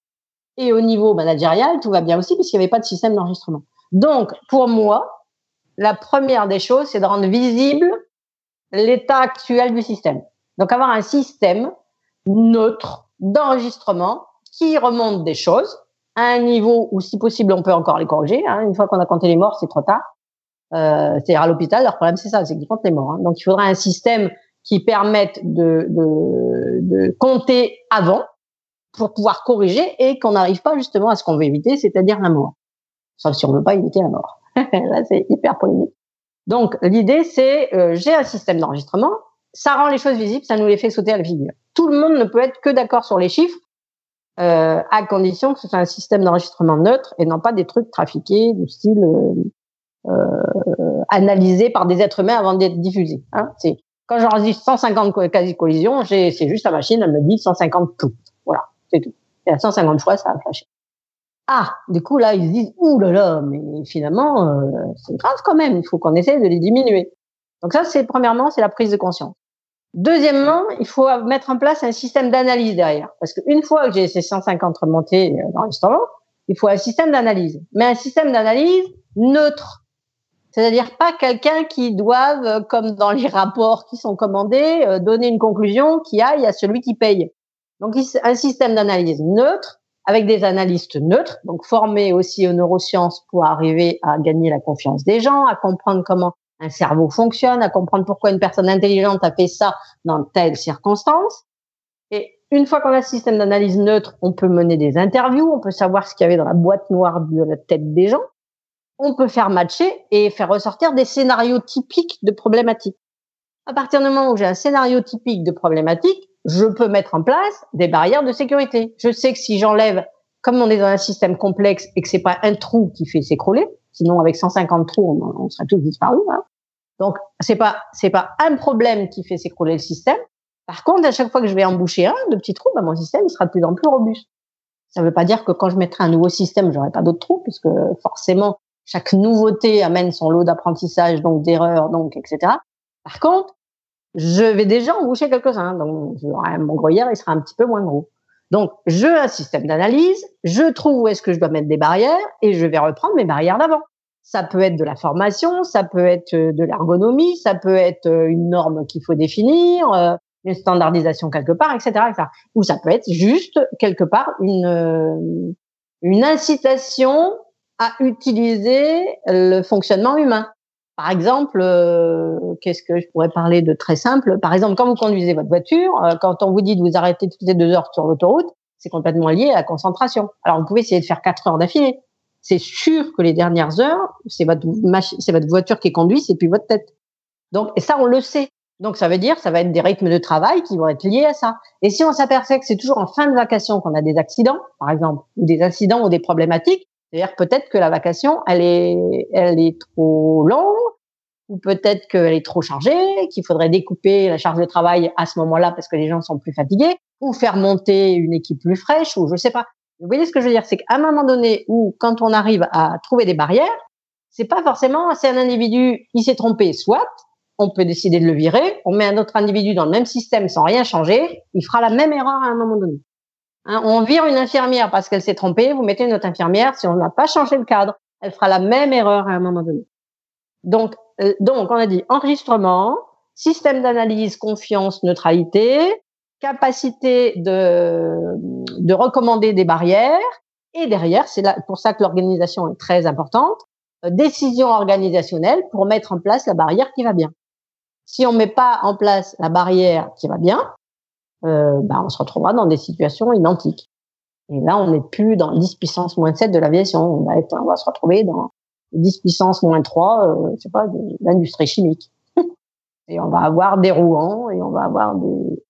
Et au niveau managérial, tout va bien aussi puisqu'il n'y avait pas de système d'enregistrement. Donc, pour moi, la première des choses, c'est de rendre visible l'état actuel du système. Donc, avoir un système neutre d'enregistrement qui remonte des choses à un niveau où, si possible, on peut encore les corriger. Hein. Une fois qu'on a compté les morts, c'est trop tard. Euh, C'est-à-dire à l'hôpital, leur problème, c'est ça, c'est qu'ils comptent les morts. Hein. Donc, il faudra un système qui permette de, de, de compter avant pour pouvoir corriger et qu'on n'arrive pas justement à ce qu'on veut éviter, c'est-à-dire la mort. Sauf si on ne veut pas éviter la mort. Là, c'est hyper polémique. Donc, l'idée, c'est euh, j'ai un système d'enregistrement, ça rend les choses visibles, ça nous les fait sauter à la figure. Tout le monde ne peut être que d'accord sur les chiffres, euh, à condition que ce soit un système d'enregistrement neutre et non pas des trucs trafiqués du style euh, euh, analysés par des êtres humains avant d'être diffusés. Hein. C'est Quand j'enregistre 150 quasi-collisions, c'est juste la machine, elle me dit 150 tout. Voilà, c'est tout. Et à 150 fois, ça a flashé. Ah, du coup, là, ils se disent, ouh là là, mais finalement, euh, c'est grave quand même, il faut qu'on essaie de les diminuer. Donc ça, c'est premièrement, c'est la prise de conscience. Deuxièmement, il faut mettre en place un système d'analyse derrière. Parce qu'une fois que j'ai ces 150 remontées euh, dans l'instant, il faut un système d'analyse. Mais un système d'analyse neutre. C'est-à-dire pas quelqu'un qui doive, euh, comme dans les rapports qui sont commandés, donner une conclusion qui aille à celui qui paye. Donc un système d'analyse neutre avec des analystes neutres, donc formés aussi aux neurosciences pour arriver à gagner la confiance des gens, à comprendre comment un cerveau fonctionne, à comprendre pourquoi une personne intelligente a fait ça dans telle circonstance. Et une fois qu'on a ce système d'analyse neutre, on peut mener des interviews, on peut savoir ce qu'il y avait dans la boîte noire de la tête des gens, on peut faire matcher et faire ressortir des scénarios typiques de problématiques. À partir du moment où j'ai un scénario typique de problématique, je peux mettre en place des barrières de sécurité. Je sais que si j'enlève, comme on est dans un système complexe et que c'est pas un trou qui fait s'écrouler, sinon avec 150 trous, on, serait tous disparus. Hein. Donc c'est pas c'est pas un problème qui fait s'écrouler le système. Par contre, à chaque fois que je vais emboucher un de petits trous, bah, mon système sera de plus en plus robuste. Ça ne veut pas dire que quand je mettrai un nouveau système, j'aurai pas d'autres trous, puisque forcément chaque nouveauté amène son lot d'apprentissage, donc d'erreurs, donc etc. Par contre, je vais déjà emboucher quelques-uns. Donc, mon gruyère, il sera un petit peu moins gros. Donc, je un système d'analyse, je trouve où est-ce que je dois mettre des barrières et je vais reprendre mes barrières d'avant. Ça peut être de la formation, ça peut être euh, de l'ergonomie, ça peut être euh, une norme qu'il faut définir, euh, une standardisation quelque part, etc., etc. Ou ça peut être juste quelque part une une incitation à utiliser le fonctionnement humain. Par exemple, euh, qu'est-ce que je pourrais parler de très simple? Par exemple, quand vous conduisez votre voiture, euh, quand on vous dit de vous arrêter toutes les deux heures sur l'autoroute, c'est complètement lié à la concentration. Alors, vous pouvez essayer de faire quatre heures d'affilée. C'est sûr que les dernières heures, c'est votre, c'est votre voiture qui conduit, c'est plus votre tête. Donc, et ça, on le sait. Donc, ça veut dire, ça va être des rythmes de travail qui vont être liés à ça. Et si on s'aperçoit que c'est toujours en fin de vacation qu'on a des accidents, par exemple, ou des incidents ou des problématiques, c'est-à-dire peut-être que la vacation, elle est, trop longue, ou peut-être qu'elle est trop chargée, qu'il faudrait découper la charge de travail à ce moment-là parce que les gens sont plus fatigués, ou faire monter une équipe plus fraîche, ou je sais pas. Vous voyez ce que je veux dire, c'est qu'à un moment donné où quand on arrive à trouver des barrières, c'est pas forcément c'est un individu, il s'est trompé, soit on peut décider de le virer, on met un autre individu dans le même système sans rien changer, il fera la même erreur à un moment donné. Hein, on vire une infirmière parce qu'elle s'est trompée, vous mettez une autre infirmière, si on n'a pas changé le cadre, elle fera la même erreur à un moment donné. Donc, euh, donc on a dit enregistrement, système d'analyse, confiance, neutralité, capacité de, de recommander des barrières, et derrière, c'est pour ça que l'organisation est très importante, euh, décision organisationnelle pour mettre en place la barrière qui va bien. Si on met pas en place la barrière qui va bien, euh, bah, on se retrouvera dans des situations identiques. Et là, on n'est plus dans 10 puissance moins 7 de l'aviation. On va on va se retrouver dans 10 puissance moins 3, euh, je sais pas, de l'industrie chimique. et on va avoir des rouans et on va avoir des,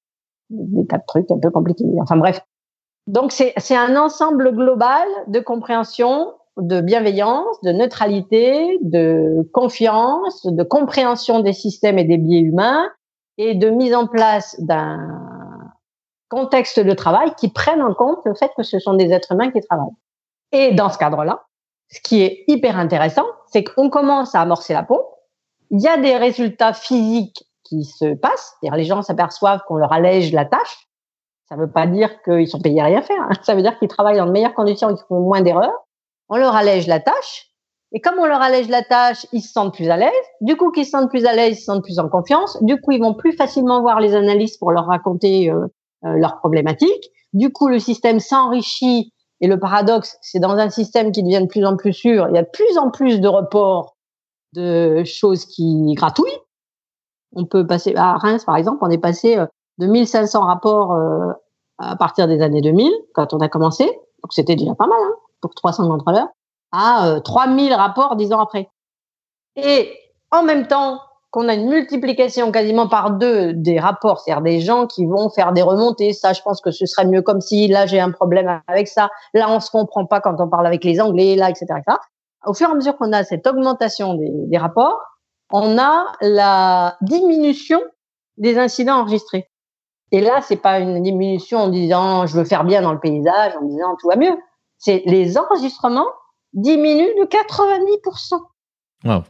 des tas de trucs un peu compliqués. Enfin bref. Donc c'est un ensemble global de compréhension, de bienveillance, de neutralité, de confiance, de compréhension des systèmes et des biais humains et de mise en place d'un contexte de travail qui prennent en compte le fait que ce sont des êtres humains qui travaillent. Et dans ce cadre-là, ce qui est hyper intéressant, c'est qu'on commence à amorcer la pompe. Il y a des résultats physiques qui se passent. C'est-à-dire les gens s'aperçoivent qu'on leur allège la tâche. Ça ne veut pas dire qu'ils sont payés à rien faire. Hein. Ça veut dire qu'ils travaillent dans de meilleures conditions et qu'ils font moins d'erreurs. On leur allège la tâche. Et comme on leur allège la tâche, ils se sentent plus à l'aise. Du coup, qu'ils se sentent plus à l'aise, ils se sentent plus en confiance. Du coup, ils vont plus facilement voir les analystes pour leur raconter euh, leurs problématiques. Du coup, le système s'enrichit et le paradoxe, c'est dans un système qui devient de plus en plus sûr, il y a de plus en plus de reports de choses qui gratouillent. On peut passer à Reims, par exemple, on est passé euh, de 1500 rapports euh, à partir des années 2000, quand on a commencé, donc c'était déjà pas mal hein, pour 300 contrôleurs, à 3000 rapports dix ans après. Et en même temps, qu'on a une multiplication quasiment par deux des rapports, c'est-à-dire des gens qui vont faire des remontées. Ça, je pense que ce serait mieux comme si là j'ai un problème avec ça. Là, on se comprend pas quand on parle avec les Anglais, là, etc. Au fur et à mesure qu'on a cette augmentation des, des rapports, on a la diminution des incidents enregistrés. Et là, c'est pas une diminution en disant je veux faire bien dans le paysage, en disant tout va mieux. C'est les enregistrements diminuent de 90%. Wow.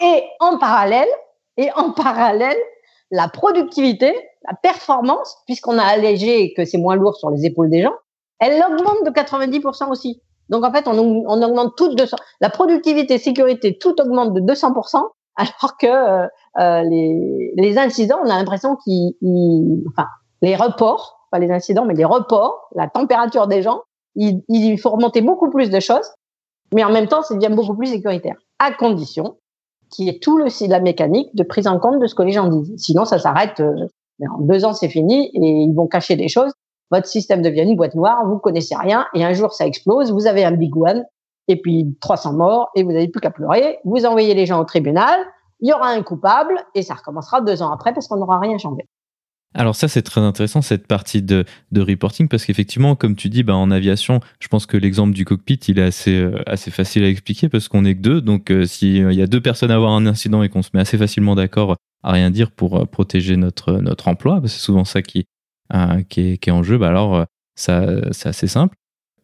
Et en parallèle, et en parallèle, la productivité, la performance, puisqu'on a allégé et que c'est moins lourd sur les épaules des gens, elle augmente de 90% aussi. Donc en fait, on, on augmente tout de la productivité, sécurité, tout augmente de 200%, alors que euh, euh, les, les, incidents, on a l'impression qu'ils, enfin, les reports, pas les incidents, mais les reports, la température des gens, il, il faut remonter beaucoup plus de choses, mais en même temps, c'est bien beaucoup plus sécuritaire, à condition qui est tout le la mécanique de prise en compte de ce que les gens disent. Sinon, ça s'arrête. Euh, en deux ans, c'est fini et ils vont cacher des choses. Votre système devient une boîte noire, vous connaissez rien et un jour ça explose. Vous avez un big one et puis 300 morts et vous n'avez plus qu'à pleurer. Vous envoyez les gens au tribunal, il y aura un coupable et ça recommencera deux ans après parce qu'on n'aura rien changé. Alors ça, c'est très intéressant, cette partie de, reporting, parce qu'effectivement, comme tu dis, bah, en aviation, je pense que l'exemple du cockpit, il est assez, euh, assez facile à expliquer, parce qu'on est que deux. Donc, euh, s'il y a deux personnes à avoir un incident et qu'on se met assez facilement d'accord à rien dire pour euh, protéger notre, notre emploi, c'est souvent ça qui, qui, est, en jeu, bah, alors ça, c'est assez simple.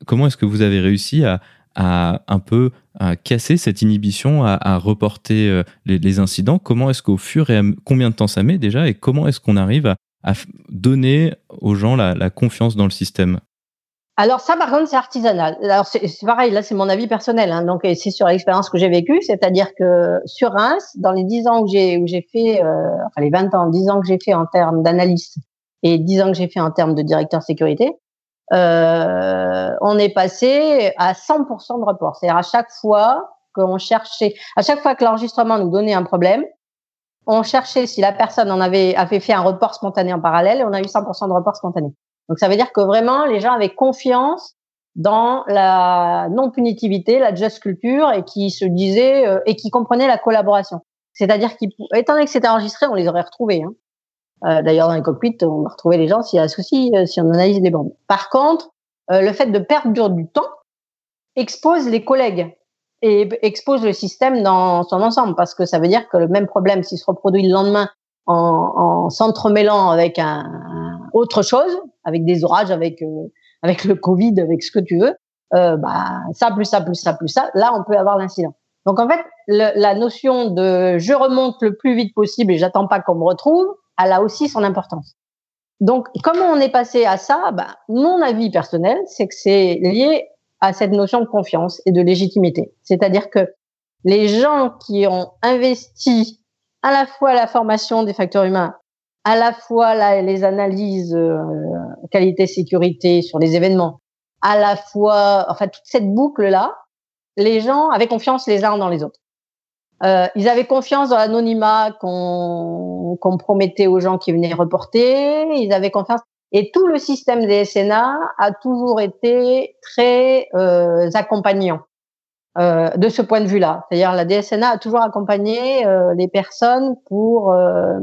Comment est-ce que vous avez réussi à, à un peu casser cette inhibition, à, reporter les, les, incidents? Comment est-ce qu'au fur et à combien de temps ça met déjà? Et comment est-ce qu'on arrive à, à donner aux gens la, confiance dans le système alors ça, par contre, c'est artisanal. Alors c'est pareil, là c'est mon avis personnel, hein, donc c'est sur l'expérience que j'ai vécue, c'est-à-dire que sur Reims, dans les 10 ans où j'ai fait, euh, les 20 ans, 10 ans que j'ai fait en termes d'analyste et 10 ans que j'ai fait en termes de directeur sécurité, euh, on est passé à 100% de report. C'est-à-dire à chaque fois qu'on cherchait, à chaque fois que l'enregistrement nous donnait un problème, on cherchait si la personne en avait, avait fait un report spontané en parallèle et on a eu 100% de report spontané. Donc ça veut dire que vraiment les gens avaient confiance dans la non-punitivité, la just culture et qui se disaient euh, et qui comprenaient la collaboration. C'est-à-dire qu'étant donné que c'était enregistré, on les aurait retrouvés. Hein. Euh, D'ailleurs dans les cockpits, on va retrouver les gens s'il y a un souci, euh, si on analyse les bandes. Par contre, euh, le fait de perdre du temps expose les collègues et expose le système dans son ensemble parce que ça veut dire que le même problème s'il se reproduit le lendemain en, en s'entremêlant avec un, autre chose, avec des orages, avec euh, avec le Covid, avec ce que tu veux, euh, bah ça plus ça plus ça plus ça, là on peut avoir l'incident. Donc en fait, la notion de je remonte le plus vite possible et j'attends pas qu'on me retrouve, elle a aussi son importance. Donc comment on est passé à ça? Bah, Mon avis personnel, c'est que c'est lié à cette notion de confiance et de légitimité. C'est-à-dire que les gens qui ont investi à la fois la formation des facteurs humains, à la fois les analyses euh, qualité sécurité sur les événements, à la fois enfin toute cette boucle là, les gens avaient confiance les uns dans les autres. Euh, ils avaient confiance dans l'anonymat qu'on qu'on promettait aux gens qui venaient reporter. Ils avaient confiance. Et tout le système des SNA a toujours été très euh, accompagnant euh, de ce point de vue-là. C'est-à-dire la DSNA a toujours accompagné euh, les personnes pour, euh,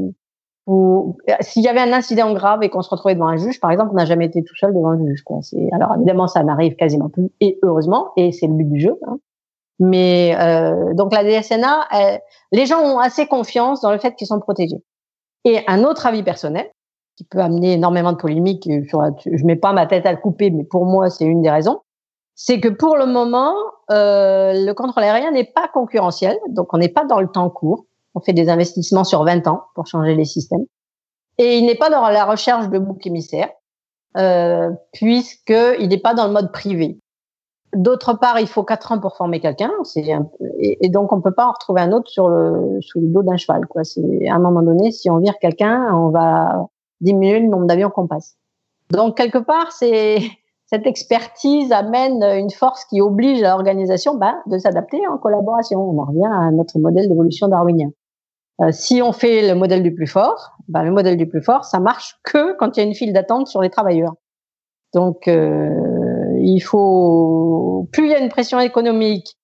pour s'il y avait un incident grave et qu'on se retrouvait devant un juge, par exemple, on n'a jamais été tout seul devant un juge. Quoi. Alors évidemment, ça n'arrive quasiment plus, et heureusement, et c'est le but du jeu. Hein. Mais euh, donc la DSNA, les gens ont assez confiance dans le fait qu'ils sont protégés. Et un autre avis personnel, qui peut amener énormément de polémiques. Sur, je mets pas ma tête à le couper, mais pour moi, c'est une des raisons. C'est que pour le moment, euh, le contrôle aérien n'est pas concurrentiel, donc on n'est pas dans le temps court. On fait des investissements sur 20 ans pour changer les systèmes. Et il n'est pas dans la recherche de boucs émissaires, euh, puisqu'il n'est pas dans le mode privé. D'autre part, il faut 4 ans pour former quelqu'un, et, et, donc on peut pas en retrouver un autre sur le sous le dos d'un cheval. Quoi. C'est à un moment donné, si on vire quelqu'un, on va diminuer le nombre d'avions qu'on passe. Donc quelque part, c'est cette expertise amène une force qui oblige l'organisation ben, de s'adapter en collaboration. On en revient à notre modèle d'évolution darwinien. Euh, si on fait le modèle du plus fort, ben, le modèle du plus fort, ça marche que quand il y a une file d'attente sur les travailleurs. Donc, euh, il faut plus il y a une pression économique,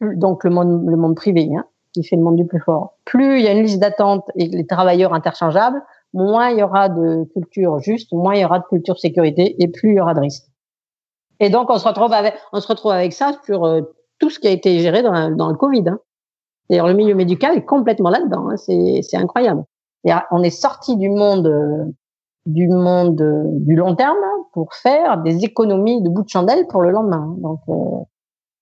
donc le monde, le monde privé, hein, qui fait le monde du plus fort. Plus il y a une liste d'attente et les travailleurs interchangeables, moins il y aura de culture juste, moins il y aura de culture sécurité et plus il y aura de risques. Et donc on se retrouve avec, ça sur euh, tout ce qui a été géré dans, le Covid. Hein. D'ailleurs, le milieu médical est complètement là-dedans. Hein. C'est incroyable. on est sorti du monde du monde du long terme pour faire des économies de bout de chandelle pour le lendemain. Donc,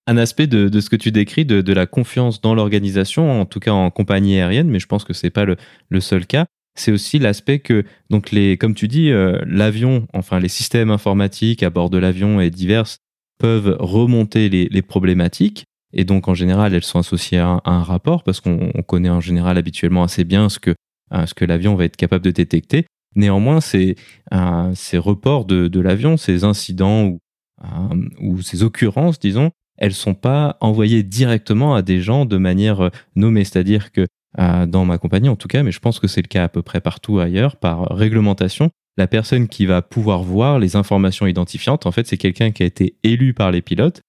un aspect de, ce que tu décris de, la confiance dans l'organisation, en tout cas en compagnie aérienne, mais je pense que c'est pas le, seul cas. C'est aussi l'aspect que, donc les, comme tu dis, euh, l'avion, enfin les systèmes informatiques à bord de l'avion et divers peuvent remonter les, problématiques. Et donc en général, elles sont associées à un, rapport parce qu'on connaît en général habituellement assez bien ce que, euh, que l'avion va être capable de détecter. Néanmoins, ces, euh, ces reports de, de l'avion, ces incidents ou, ou ces occurrences, disons, elles sont pas envoyées directement à des gens de manière nommée. C'est-à-dire que dans ma compagnie, en tout cas, mais je pense que c'est le cas à peu près partout ailleurs, par réglementation, la personne qui va pouvoir voir les informations identifiantes, en fait, c'est quelqu'un qui a été élu par les pilotes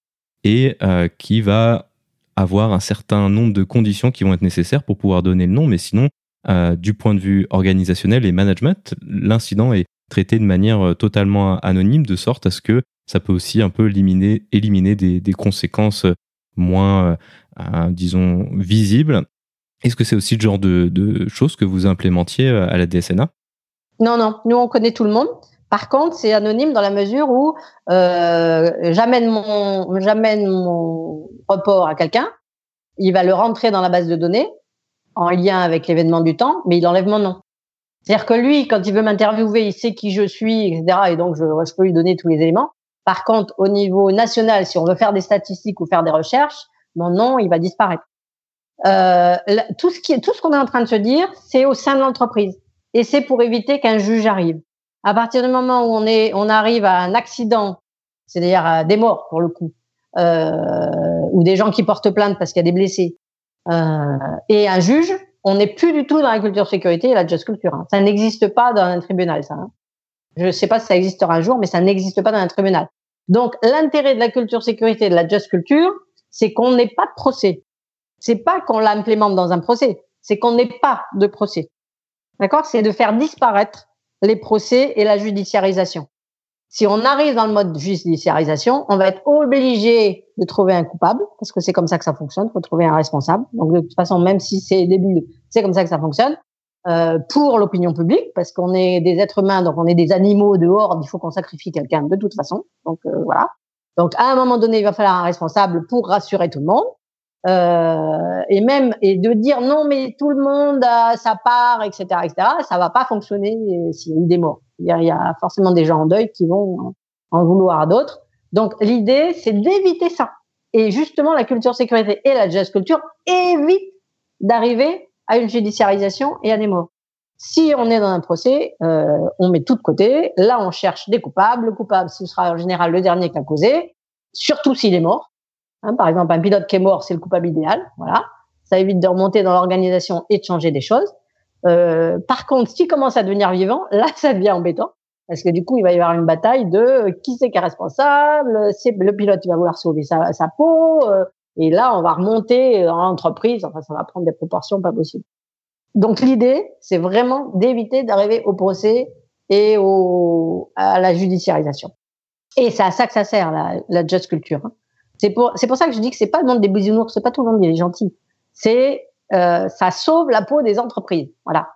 et euh, qui va avoir un certain nombre de conditions qui vont être nécessaires pour pouvoir donner le nom. Mais sinon, du point de vue organisationnel et management, l'incident est traité de manière totalement anonyme, de sorte à ce que ça peut aussi un peu éliminer, éliminer des, des conséquences moins, euh, euh, disons, visibles. Est-ce que c'est aussi le genre de, choses que vous implémentiez euh, à la DSNA Non, non. Nous, on connaît tout le monde. Par contre, c'est anonyme dans la mesure où euh, j'amène mon, j'amène report à quelqu'un, il va le rentrer dans la base de données en lien avec l'événement du temps, mais il enlève mon nom. C'est-à-dire que lui, quand il veut m'interviewer, il sait qui je suis, etc. Et donc, je, peux lui donner tous les éléments. Par contre, au niveau national, si on veut faire des statistiques ou faire des recherches, mon nom, il va disparaître. Euh, tout ce qui, tout ce qu'on est en train de se dire, c'est au sein de l'entreprise, et c'est pour éviter qu'un juge arrive. À partir du moment où on est, on arrive à un accident, c'est-à-dire à des morts pour le coup, euh, ou des gens qui portent plainte parce qu'il y a des blessés, euh, et un juge, on n'est plus du tout dans la culture sécurité et la just culture. Hein. Ça n'existe pas dans un tribunal, ça. Hein. Je ne sais pas si ça existera un jour, mais ça n'existe pas dans un tribunal. Donc, l'intérêt de la culture sécurité et de la just culture, c'est qu'on n'ait pas de procès. C'est pas qu'on l'implémente dans un procès, c'est qu'on n'ait pas de procès. D'accord? C'est de faire disparaître les procès et la judiciarisation. Si on arrive dans le mode judiciarisation, on va être obligé de trouver un coupable, parce que c'est comme ça que ça fonctionne, faut trouver un responsable. Donc de toute façon, même si c'est débile, c'est comme ça que ça fonctionne. Euh, pour l'opinion publique, parce qu'on est des êtres humains, donc on est des animaux de horde, il faut qu'on sacrifie quelqu'un de toute façon. Donc euh, voilà. Donc à un moment donné, il va falloir un responsable pour rassurer tout le monde. Euh, et même et de dire non mais tout le monde a sa part, etc., etc. Ça va pas fonctionner s'il y a des morts. Il y a forcément des gens en deuil qui vont en vouloir à d'autres. Donc l'idée, c'est d'éviter ça. Et justement, la culture sécurité et la jazz culture évitent d'arriver à une judiciarisation et à des morts. Si on est dans un procès, euh, on met tout de côté. Là, on cherche des coupables. Le coupable, ce sera en général le dernier qui a causé, surtout s'il est mort. Hein, par exemple, un pilote qui est mort, c'est le coupable idéal. Voilà, ça évite de remonter dans l'organisation et de changer des choses. Euh, par contre, s'il commence à devenir vivant, là, ça devient embêtant. Parce que du coup, il va y avoir une bataille de qui c'est qui est responsable. C'est le pilote, il va vouloir sauver sa, peau. Euh, et là, on va remonter dans l'entreprise. Enfin, ça va prendre des proportions pas possibles. Donc, l'idée, c'est vraiment d'éviter d'arriver au procès et au, à la judiciarisation. Et c'est à ça que ça sert, la, la just culture. Hein. C'est pour, c'est pour ça que je dis que c'est pas le monde des bisounours, c'est pas tout le monde qui est gentil. C'est, euh, ça sauve la peau des entreprises. Voilà.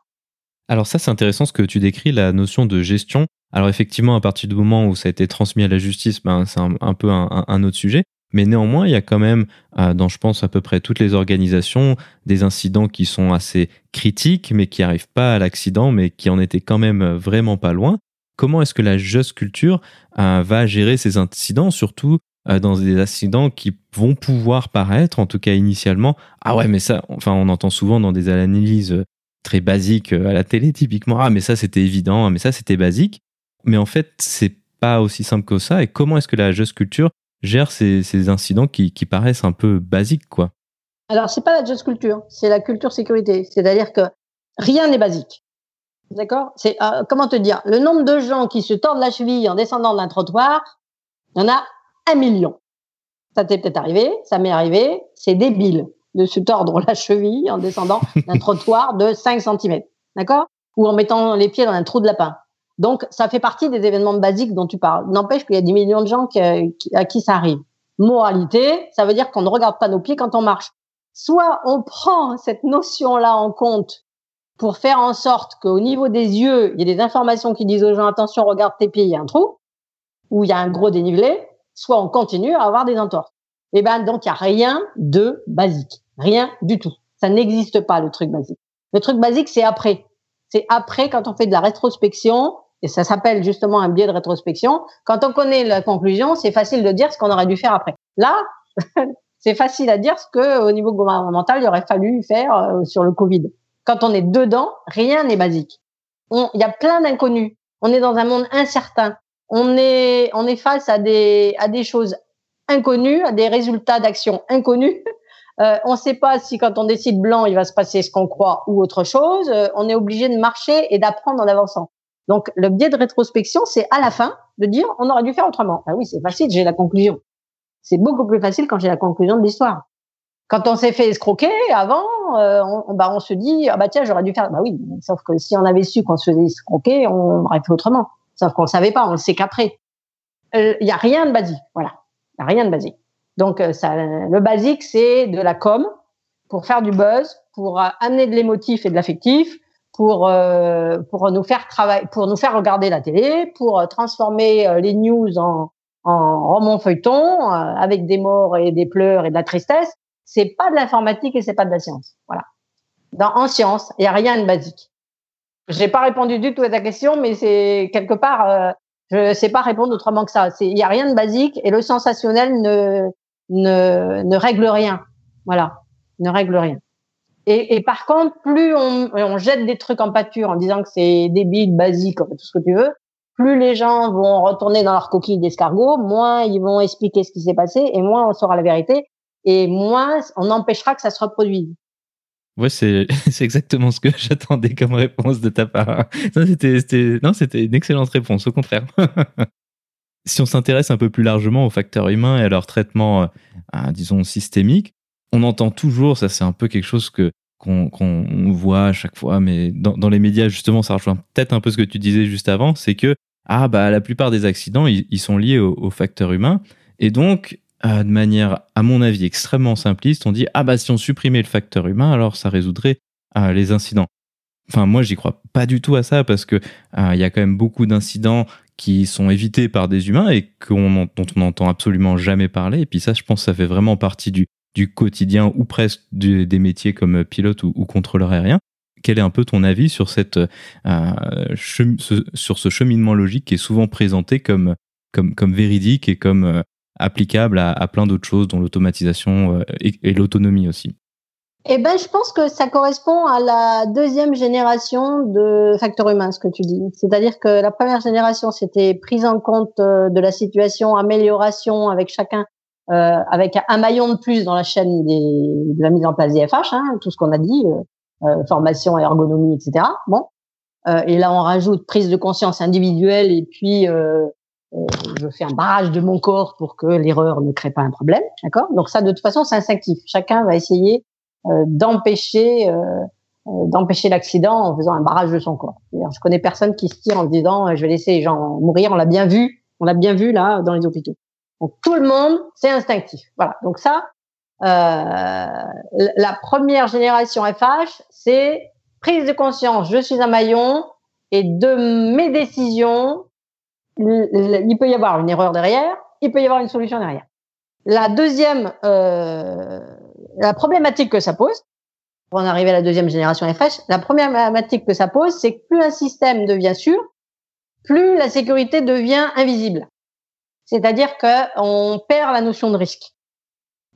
Alors ça, c'est intéressant ce que tu décris, la notion de gestion. Alors effectivement, à partir du moment où ça a été transmis à la justice, ben, c'est un, un peu un, un, autre sujet. Mais néanmoins, il y a quand même, euh, dans je pense à peu près toutes les organisations, des incidents qui sont assez critiques, mais qui n'arrivent pas à l'accident, mais qui en étaient quand même vraiment pas loin. Comment est-ce que la Just Culture euh, va gérer ces incidents, surtout dans des incidents qui vont pouvoir paraître, en tout cas initialement, ah ouais, mais ça, enfin, on entend souvent dans des analyses très basiques à la télé, typiquement, ah mais ça c'était évident, ah, mais ça c'était basique. Mais en fait, c'est pas aussi simple que ça. Et comment est-ce que la Just Culture gère ces, incidents qui, paraissent un peu basiques, quoi? Alors, c'est pas la just culture, c'est la culture sécurité. C'est-à-dire que rien n'est basique. D'accord? C'est euh, comment te dire? Le nombre de gens qui se tordent la cheville en descendant d'un trottoir, il y en a un million. Ça t'est peut-être arrivé, ça m'est arrivé. C'est débile de se tordre la cheville en descendant d'un trottoir de 5 cm. D'accord? Ou en mettant les pieds dans un trou de lapin. Donc, ça fait partie des événements basiques dont tu parles. N'empêche qu'il y a des millions de gens à qui ça arrive. Moralité, ça veut dire qu'on ne regarde pas nos pieds quand on marche. Soit on prend cette notion-là en compte pour faire en sorte qu'au niveau des yeux, il y ait des informations qui disent aux gens attention, regarde tes pieds, il y a un trou, ou il y a un gros dénivelé, soit on continue à avoir des entorses. Et eh ben donc il y a rien de basique, rien du tout. Ça n'existe pas le truc basique. Le truc basique c'est après. C'est après quand on fait de la rétrospection et ça s'appelle justement un biais de rétrospection. Quand on connaît la conclusion, c'est facile de dire ce qu'on aurait dû faire après. Là, c'est facile à dire ce que au niveau gouvernemental il aurait fallu faire euh, sur le Covid. Quand on est dedans, rien n'est basique. Il y a plein d'inconnus. On est dans un monde incertain. On est on est face à des à des choses inconnues, à des résultats d'action inconnus. Euh, on ne sait pas si quand on décide blanc, il va se passer ce qu'on croit ou autre chose. Euh, on est obligé de marcher et d'apprendre en avançant. Donc, le biais de rétrospection, c'est à la fin de dire on aurait dû faire autrement. Ah oui, c'est facile, j'ai la conclusion. C'est beaucoup plus facile quand j'ai la conclusion de l'histoire. Quand on s'est fait escroquer avant, euh, on, bah, on se dit ah bah tiens j'aurais dû faire. Bah oui, sauf que si on avait su qu'on se faisait escroquer, on aurait fait autrement. Sauf qu'on ne savait pas, on le sait qu'après. Il euh, y a rien de basique, voilà. Il a rien de basique. Donc euh, ça, le basique c'est de la com pour faire du buzz, pour amener de l'émotif et de l'affectif, pour euh, pour nous faire travailler, pour nous faire regarder la télé, pour euh, transformer euh, les news en en roman feuilleton avec des morts et des pleurs et de la tristesse. C'est pas de l'informatique et c'est pas de la science. Voilà. Dans en science, il y a rien de basique. J'ai pas répondu du tout à ta question, mais c'est quelque part, euh, je sais pas répondre autrement que ça. Il y a rien de basique et le sensationnel ne ne ne règle rien. Voilà, ne règle rien. Et, et, par contre, plus on, on, jette des trucs en pâture en disant que c'est débile, basique, tout ce que tu veux, plus les gens vont retourner dans leur coquille d'escargot, moins ils vont expliquer ce qui s'est passé, et moins on saura la vérité, et moins on empêchera que ça se reproduise. Ouais, c'est exactement ce que j'attendais comme réponse de ta part. Non, c'était une excellente réponse, au contraire. si on s'intéresse un peu plus largement aux facteurs humains et à leur traitement, euh, disons, systémique, on entend toujours, ça c'est un peu quelque chose que qu'on voit à chaque fois, mais dans, les médias justement, ça rejoint peut-être un peu ce que tu disais juste avant, c'est que ah bah la plupart des accidents ils, sont liés aux facteurs humains et donc euh, de manière à mon avis extrêmement simpliste, on dit ah bah si on supprimait le facteur humain alors ça résoudrait euh, les incidents. Enfin moi j'y crois pas du tout à ça parce que euh, il y a quand même beaucoup d'incidents qui sont évités par des humains et dont on n'entend absolument jamais parler. Et puis ça, je pense, ça fait vraiment partie du, quotidien ou presque des métiers comme pilote ou, contrôleur aérien. Quel est un peu ton avis sur, cette, ce, sur ce cheminement logique qui est souvent présenté comme, comme, comme véridique et comme applicable à, plein d'autres choses, dont l'automatisation euh, et, l'autonomie aussi eh ben, je pense que ça correspond à la deuxième génération de facteurs humains, ce que tu dis. C'est-à-dire que la première génération, c'était prise en compte de la situation, amélioration avec chacun euh, avec un maillon de plus dans la chaîne de la mise en place des FH, hein, tout ce qu'on a dit, euh, euh, formation, ergonomie, etc. Bon, et là on rajoute prise de conscience individuelle et puis je fais un barrage de mon corps pour que l'erreur ne crée pas un problème, d'accord? Donc ça, de toute façon, c'est instinctif. Chacun va essayer d'empêcher d'empêcher l'accident en faisant un barrage de son corps. Je connais personne qui se tire en disant je vais laisser les gens mourir. On l'a bien vu, on l'a bien vu là dans les hôpitaux. Donc tout le monde, c'est instinctif. Voilà. Donc ça, euh, la première génération FH, c'est prise de conscience. Je suis un maillon et de mes décisions, il peut y avoir une erreur derrière, il peut y avoir une solution derrière. La deuxième, euh, la problématique que ça pose, pour en arriver à la deuxième génération FH, la première problématique que ça pose, c'est que plus un système devient sûr, plus la sécurité devient invisible. C'est-à-dire qu'on perd la notion de risque.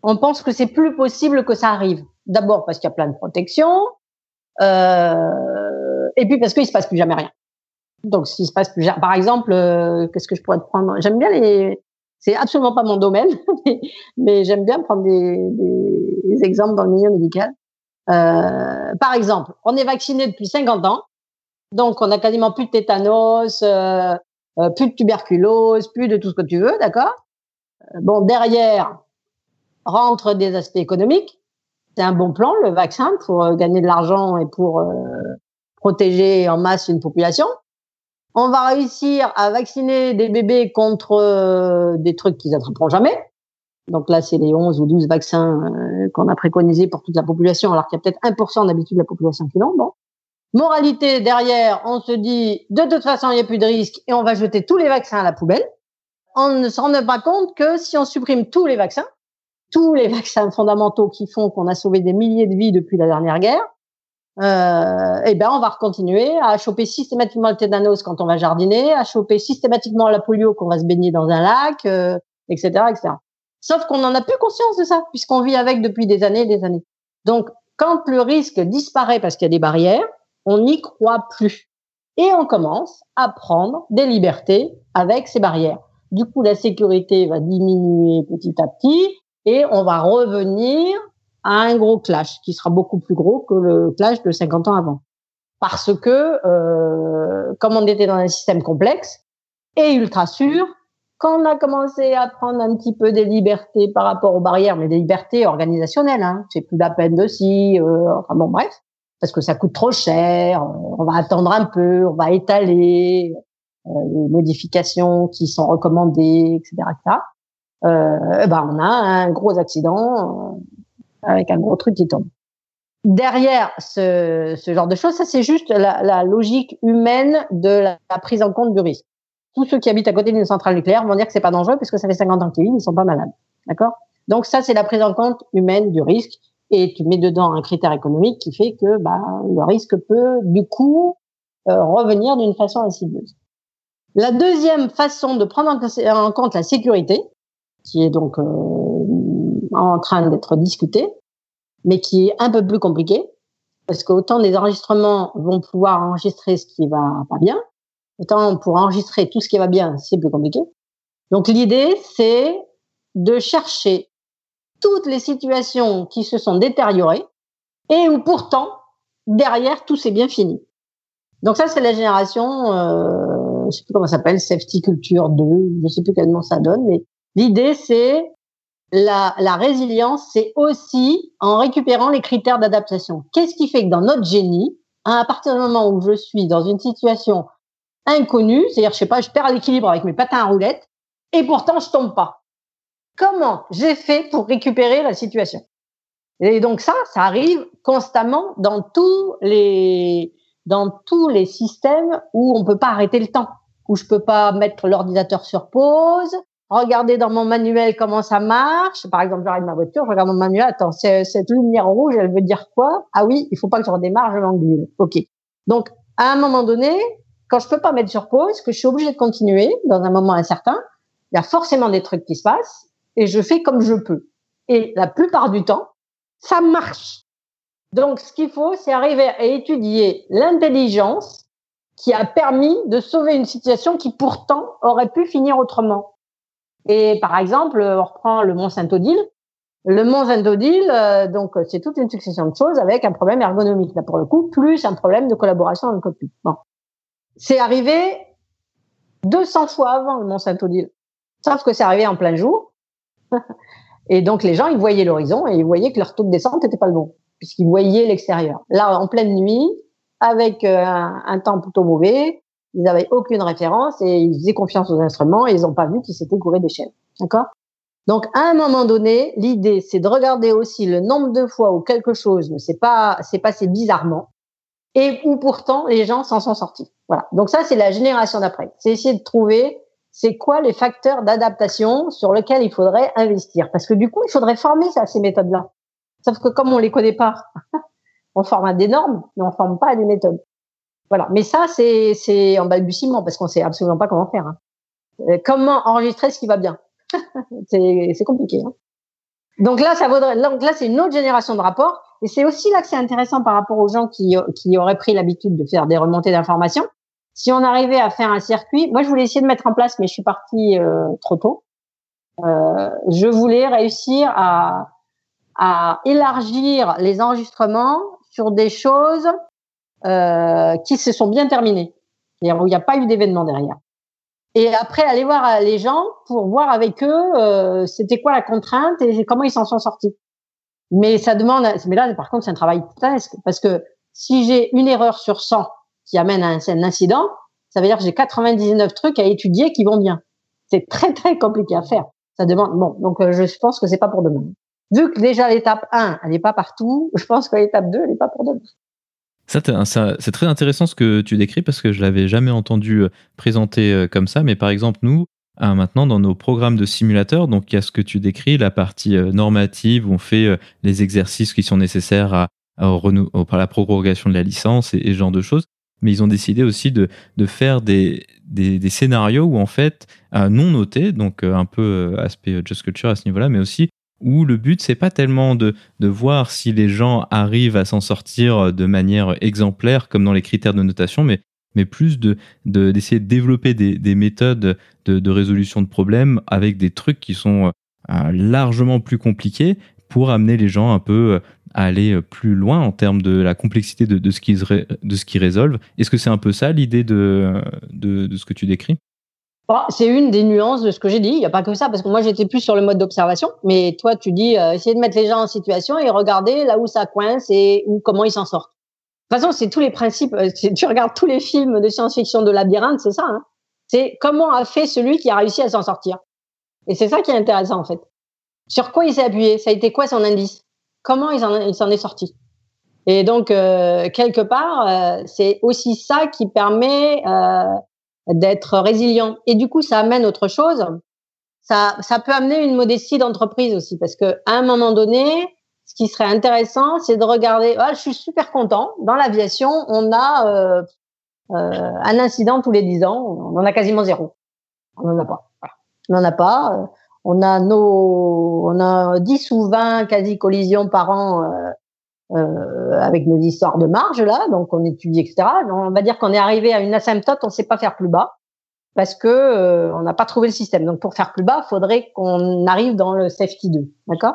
On pense que c'est plus possible que ça arrive. D'abord parce qu'il y a plein de protections, euh, et puis parce qu'il se passe plus jamais rien. Donc, s'il se passe plus jamais, par exemple, euh, qu'est-ce que je pourrais prendre? J'aime bien les. C'est absolument pas mon domaine, mais, j'aime bien prendre des, des, exemples dans le milieu médical. Euh, par exemple, on est vacciné depuis 50 ans, donc on a quasiment plus de tétanos, euh, euh, plus de tuberculose, plus de tout ce que tu veux, d'accord? Euh, Bon, derrière rentre des aspects économiques. C'est un bon plan, le vaccin, pour euh, gagner de l'argent et pour protéger en masse une population. On va réussir à vacciner des bébés contre des trucs qu'ils attraperont jamais. Donc là, c'est les 11 ou 12 vaccins qu'on a préconisés pour toute la population, alors qu'il y a peut-être 1% d'habitude de la population qui l'ont. Bon. Moralité derrière, on se dit de toute façon il n'y a plus de risque et on va jeter tous les vaccins à la poubelle. On ne se rend pas compte que si on supprime tous les vaccins, tous les vaccins fondamentaux qui font qu'on a sauvé des milliers de vies depuis la dernière guerre, euh, eh ben on va continuer à choper systématiquement le tétanos quand on va jardiner, à choper systématiquement la polio quand on va se baigner dans un lac, euh, etc., etc. Sauf qu'on n'en a plus conscience de ça puisqu'on vit avec depuis des années et des années. Donc quand le risque disparaît parce qu'il y a des barrières, on n'y croit plus et on commence à prendre des libertés avec ces barrières. Du coup, la sécurité va diminuer petit à petit et on va revenir à un gros clash qui sera beaucoup plus gros que le clash de 50 ans avant. Parce que, euh, comme on était dans un système complexe et ultra sûr, quand on a commencé à prendre un petit peu des libertés par rapport aux barrières, mais des libertés organisationnelles, hein, c'est plus la peine de si, euh, enfin bon bref, parce que ça coûte trop cher, euh, on va attendre un peu, on va étaler euh, les modifications qui sont recommandées, etc., etc. Euh, ben on a un gros accident avec un gros truc qui tombe. Derrière ce, genre de choses, ça c'est juste la, logique humaine de la, prise en compte du risque. Tous ceux qui habitent à côté d'une centrale nucléaire vont dire que c'est pas dangereux puisque ça fait 50 ans qu'ils vivent, ils sont pas malades. D'accord? Donc ça c'est la prise en compte humaine du risque et tu mets dedans un critère économique qui fait que bah, le risque peut du coup euh, revenir d'une façon insidieuse. La deuxième façon de prendre en compte la sécurité, qui est donc euh, en train d'être discuté, mais qui est un peu plus compliqué, parce qu'autant les enregistrements vont pouvoir enregistrer ce qui va pas bien, autant pour enregistrer tout ce qui va bien, c'est plus compliqué. Donc l'idée, c'est de chercher toutes les situations qui se sont détériorées et où pourtant, derrière, tout s'est bien fini. Donc ça, c'est la génération, euh, je sais plus comment ça s'appelle, Safety Culture 2, je sais plus quel nom ça donne, mais l'idée, c'est la, la résilience, c'est aussi en récupérant les critères d'adaptation. Qu'est-ce qui fait que dans notre génie, à partir du moment où je suis dans une situation inconnue, c'est-à-dire, je sais pas, je perds l'équilibre avec mes patins à roulettes, et pourtant je tombe pas. Comment j'ai fait pour récupérer la situation? Et donc ça, ça arrive constamment dans tous les dans tous les systèmes où on peut pas arrêter le temps, où je peux pas mettre l'ordinateur sur pause, regarder dans mon manuel comment ça marche. Par exemple, j'arrive ma voiture, je regarde mon manuel. Attends, cette lumière rouge, elle veut dire quoi? Ah oui, il faut pas que je redémarre, je l'engule. Ok. Donc, à un moment donné, quand je peux pas mettre sur pause, que je suis obligée de continuer dans un moment incertain, il y a forcément des trucs qui se passent et je fais comme je peux. Et la plupart du temps, ça marche. Donc, ce qu'il faut, c'est arriver à étudier l'intelligence qui a permis de sauver une situation qui pourtant aurait pu finir autrement. Et par exemple, on reprend le Mont Saint-Odile. Le Mont Saint-Odile, euh, donc c'est toute une succession de choses avec un problème ergonomique là pour le coup, plus un problème de collaboration dans le. Bon, c'est arrivé 200 fois avant le Mont Saint-Odile, sauf que c'est arrivé en plein jour. et donc les gens, ils voyaient l'horizon et ils voyaient que leur taux de descente n'était pas le bon, puisqu'ils voyaient l'extérieur. Là, en pleine nuit, avec euh, un temps plutôt mauvais, ils n'avaient aucune référence et ils faisaient confiance aux instruments et ils n'ont pas vu qu'ils s'étaient courés d'échelle. D'accord? Donc, à un moment donné, l'idée, c'est de regarder aussi le nombre de fois où quelque chose ne s'est pas, passé bizarrement et où pourtant les gens s'en sont sortis. Voilà. Donc ça, c'est la génération d'après. C'est essayer de trouver c'est quoi les facteurs d'adaptation sur lesquels il faudrait investir. Parce que du coup, il faudrait former ça, ces méthodes-là. Sauf que comme on les connaît pas, on forme à des normes, mais on forme pas à des méthodes. Voilà. Mais ça, c'est, en balbutiement parce qu'on sait absolument pas comment faire. Hein. Euh, comment enregistrer ce qui va bien c'est, c'est compliqué. Hein. Donc là, ça vaudrait. Donc là, c'est une autre génération de rapports. Et c'est aussi là que c'est intéressant par rapport aux gens qui, qui auraient pris l'habitude de faire des remontées d'informations. Si on arrivait à faire un circuit, moi je voulais essayer de mettre en place, mais je suis partie euh, trop tôt. Euh, je voulais réussir à, à élargir les enregistrements sur des choses euh, qui se sont bien terminés, où il n'y a pas eu d'événement derrière. Et après, aller voir euh, les gens pour voir avec eux, euh, c'était quoi la contrainte et comment ils s'en sont sortis. Mais ça demande, mais là, par contre, c'est un travail presque, parce que si j'ai une erreur sur 100 qui amène à un, un incident, ça veut dire que j'ai 99 trucs à étudier qui vont bien. C'est très, très compliqué à faire. Ça demande, bon, donc euh, je pense que c'est pas pour demain. Vu que déjà l'étape 1, elle n'est pas partout, je pense que l'étape 2, elle n'est pas pour demain. C'est très intéressant ce que tu décris parce que je l'avais jamais entendu présenter comme ça. Mais par exemple, nous, maintenant dans nos programmes de simulateurs, donc il y a ce que tu décris, la partie normative où on fait les exercices qui sont nécessaires à, la prorogation de la licence et, ce genre de choses. Mais ils ont décidé aussi de, faire des, des, des, scénarios où en fait non notés, donc un peu aspect Just Culture à ce niveau-là, mais aussi où le but c'est pas tellement de, de voir si les gens arrivent à s'en sortir de manière exemplaire comme dans les critères de notation, mais mais plus de d'essayer de, développer des, des méthodes de, de, résolution de problèmes avec des trucs qui sont euh, largement plus compliqués pour amener les gens un peu euh, à aller plus loin en termes de la complexité de, de ce qu'ils qu'ils résolvent. Est-ce que c'est un peu ça l'idée de, de ce que tu décris? C'est une des nuances de ce que j'ai dit. Il n'y a pas que ça, parce que moi j'étais plus sur le mode d'observation. Mais toi, tu dis euh, essayer de mettre les gens en situation et regarder là où ça coince et où, comment ils s'en sortent. De toute façon, c'est tous les principes. Euh, tu regardes tous les films de science-fiction de labyrinthe, c'est ça. Hein c'est comment a fait celui qui a réussi à s'en sortir. Et c'est ça qui est intéressant en fait. Sur quoi il s'est appuyé? Ça a été quoi son indice? Comment il s'en est sorti? Et donc euh, quelque part, euh, c'est aussi ça qui permet d'être résilient. Et du coup, ça amène autre chose. Ça, ça peut amener une modestie d'entreprise aussi, parce que à un moment donné, ce qui serait intéressant, c'est de regarder. Ah, je suis super content. Dans l'aviation, on a euh, euh, un incident tous les dix ans. On en a quasiment zéro. On n'en a pas. On n'en a pas. Euh, on a nos, on a 10 ou 20 quasi collisions par an euh, euh, avec nos histoires de marge là, donc on étudie etc. On va dire qu'on est arrivé à une asymptote, on ne sait pas faire plus bas parce que euh, on n'a pas trouvé le système. Donc pour faire plus bas, faudrait qu'on arrive dans le safety 2, d'accord?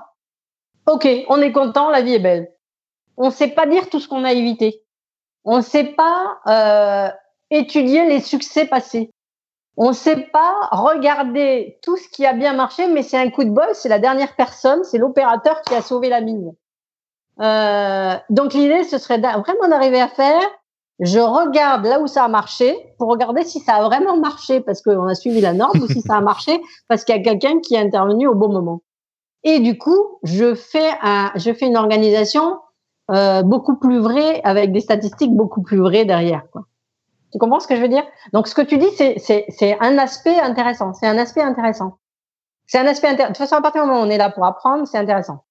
Ok, on est content, la vie est belle. On ne sait pas dire tout ce qu'on a évité. On ne sait pas euh, étudier les succès passés. On ne sait pas regarder tout ce qui a bien marché, mais c'est un coup de bol, c'est la dernière personne, c'est l'opérateur qui a sauvé la mine. Euh, donc l'idée, ce serait vraiment d'arriver à faire. Je regarde là où ça a marché pour regarder si ça a vraiment marché parce qu'on a suivi la norme ou si ça a marché parce qu'il y a quelqu'un qui est intervenu au bon moment. Et du coup, je fais un, je fais une organisation euh, beaucoup plus vraie avec des statistiques beaucoup plus vraies derrière. Quoi. Tu comprends ce que je veux dire? Donc, ce que tu dis, c'est c'est un aspect intéressant. C'est un aspect intéressant. C'est un aspect intéressant. De toute façon, à partir du moment où on est là pour apprendre, c'est intéressant.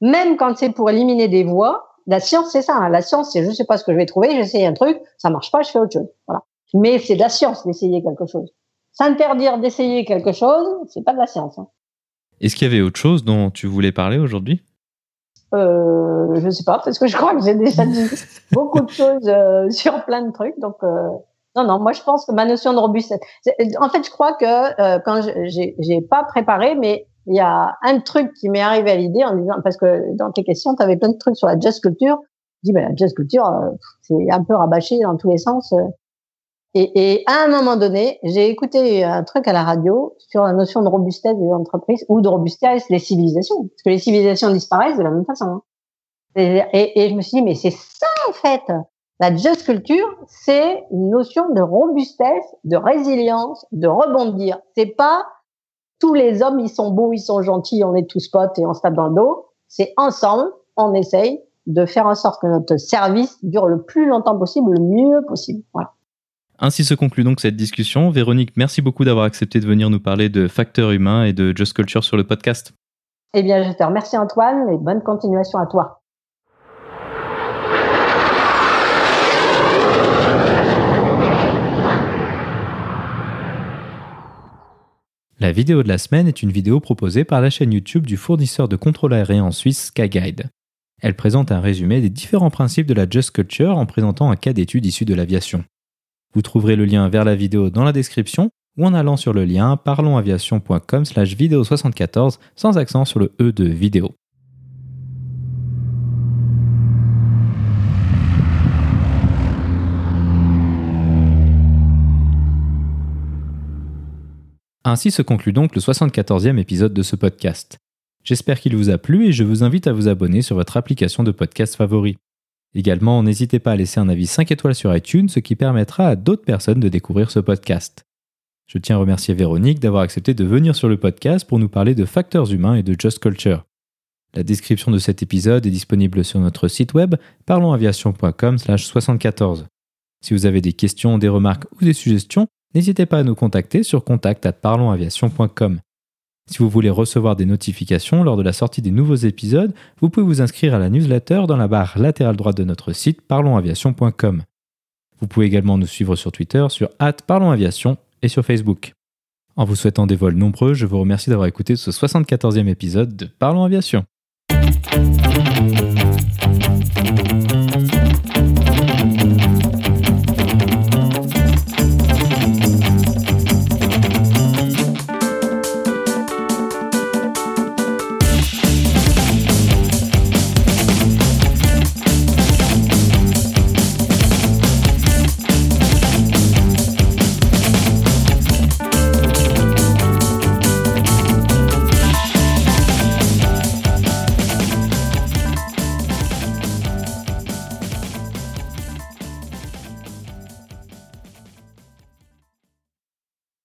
Même quand c'est pour éliminer des voies, la science, c'est ça. Hein. La science, c'est je sais pas ce que je vais trouver, j'essaye un truc, ça marche pas, je fais autre chose. Voilà. Mais c'est de la science d'essayer quelque chose. S'interdire d'essayer quelque chose, c'est pas de la science. Hein. Est-ce qu'il y avait autre chose dont tu voulais parler aujourd'hui? Euh, Je sais pas, parce que je crois que j'ai déjà dit beaucoup de choses euh, sur plein de trucs. Donc, euh, non, non, moi je pense que ma notion de robustesse. En fait, je crois que euh, quand j'ai pas préparé, mais il y a un truc qui m'est arrivé à l'idée en disant, parce que dans tes questions, tu avais plein de trucs sur la jazz culture. Je dis, ben, la jazz culture, euh, c'est un peu rabâché dans tous les sens. Euh. Et, et à un moment donné, j'ai écouté un truc à la radio sur la notion de robustesse des entreprises ou de robustesse des civilisations. Parce que les civilisations disparaissent de la même façon. Hein. Et, et, je me suis dit, mais c'est ça en fait. La just culture, c'est une notion de robustesse, de résilience, de rebondir. C'est pas tous les hommes, ils sont beaux, ils sont gentils, on est tous potes et on se tape dans le dos. C'est ensemble, on essaye de faire en sorte que notre service dure le plus longtemps possible, le mieux possible. Voilà. Ainsi se conclut donc cette discussion. Véronique, merci beaucoup d'avoir accepté de venir nous parler de facteurs humains et de Just Culture sur le podcast. Eh bien, je te remercie Antoine et bonne continuation à toi. La vidéo de la semaine est une vidéo proposée par la chaîne YouTube du fournisseur de contrôle aérien en Suisse Skyguide. Elle présente un résumé des différents principes de la Just Culture en présentant un cas d'étude issu de l'aviation. Vous trouverez le lien vers la vidéo dans la description ou en allant sur le lien parlonsaviation.com slash vidéo 74 sans accent sur le E de vidéo. Ainsi se conclut donc le 74e épisode de ce podcast. J'espère qu'il vous a plu et je vous invite à vous abonner sur votre application de podcast favori. Également, n'hésitez pas à laisser un avis 5 étoiles sur iTunes, ce qui permettra à d'autres personnes de découvrir ce podcast. Je tiens à remercier Véronique d'avoir accepté de venir sur le podcast pour nous parler de facteurs humains et de Just Culture. La description de cet épisode est disponible sur notre site web parlonsaviation.com/74. Si vous avez des questions, des remarques ou des suggestions, n'hésitez pas à nous contacter sur contact@parlonsaviation.com. Si vous voulez recevoir des notifications lors de la sortie des nouveaux épisodes, vous pouvez vous inscrire à la newsletter dans la barre latérale droite de notre site parlonsaviation.com. Vous pouvez également nous suivre sur Twitter sur @parlonsaviation et sur Facebook. En vous souhaitant des vols nombreux, je vous remercie d'avoir écouté ce 74e épisode de Parlons Aviation.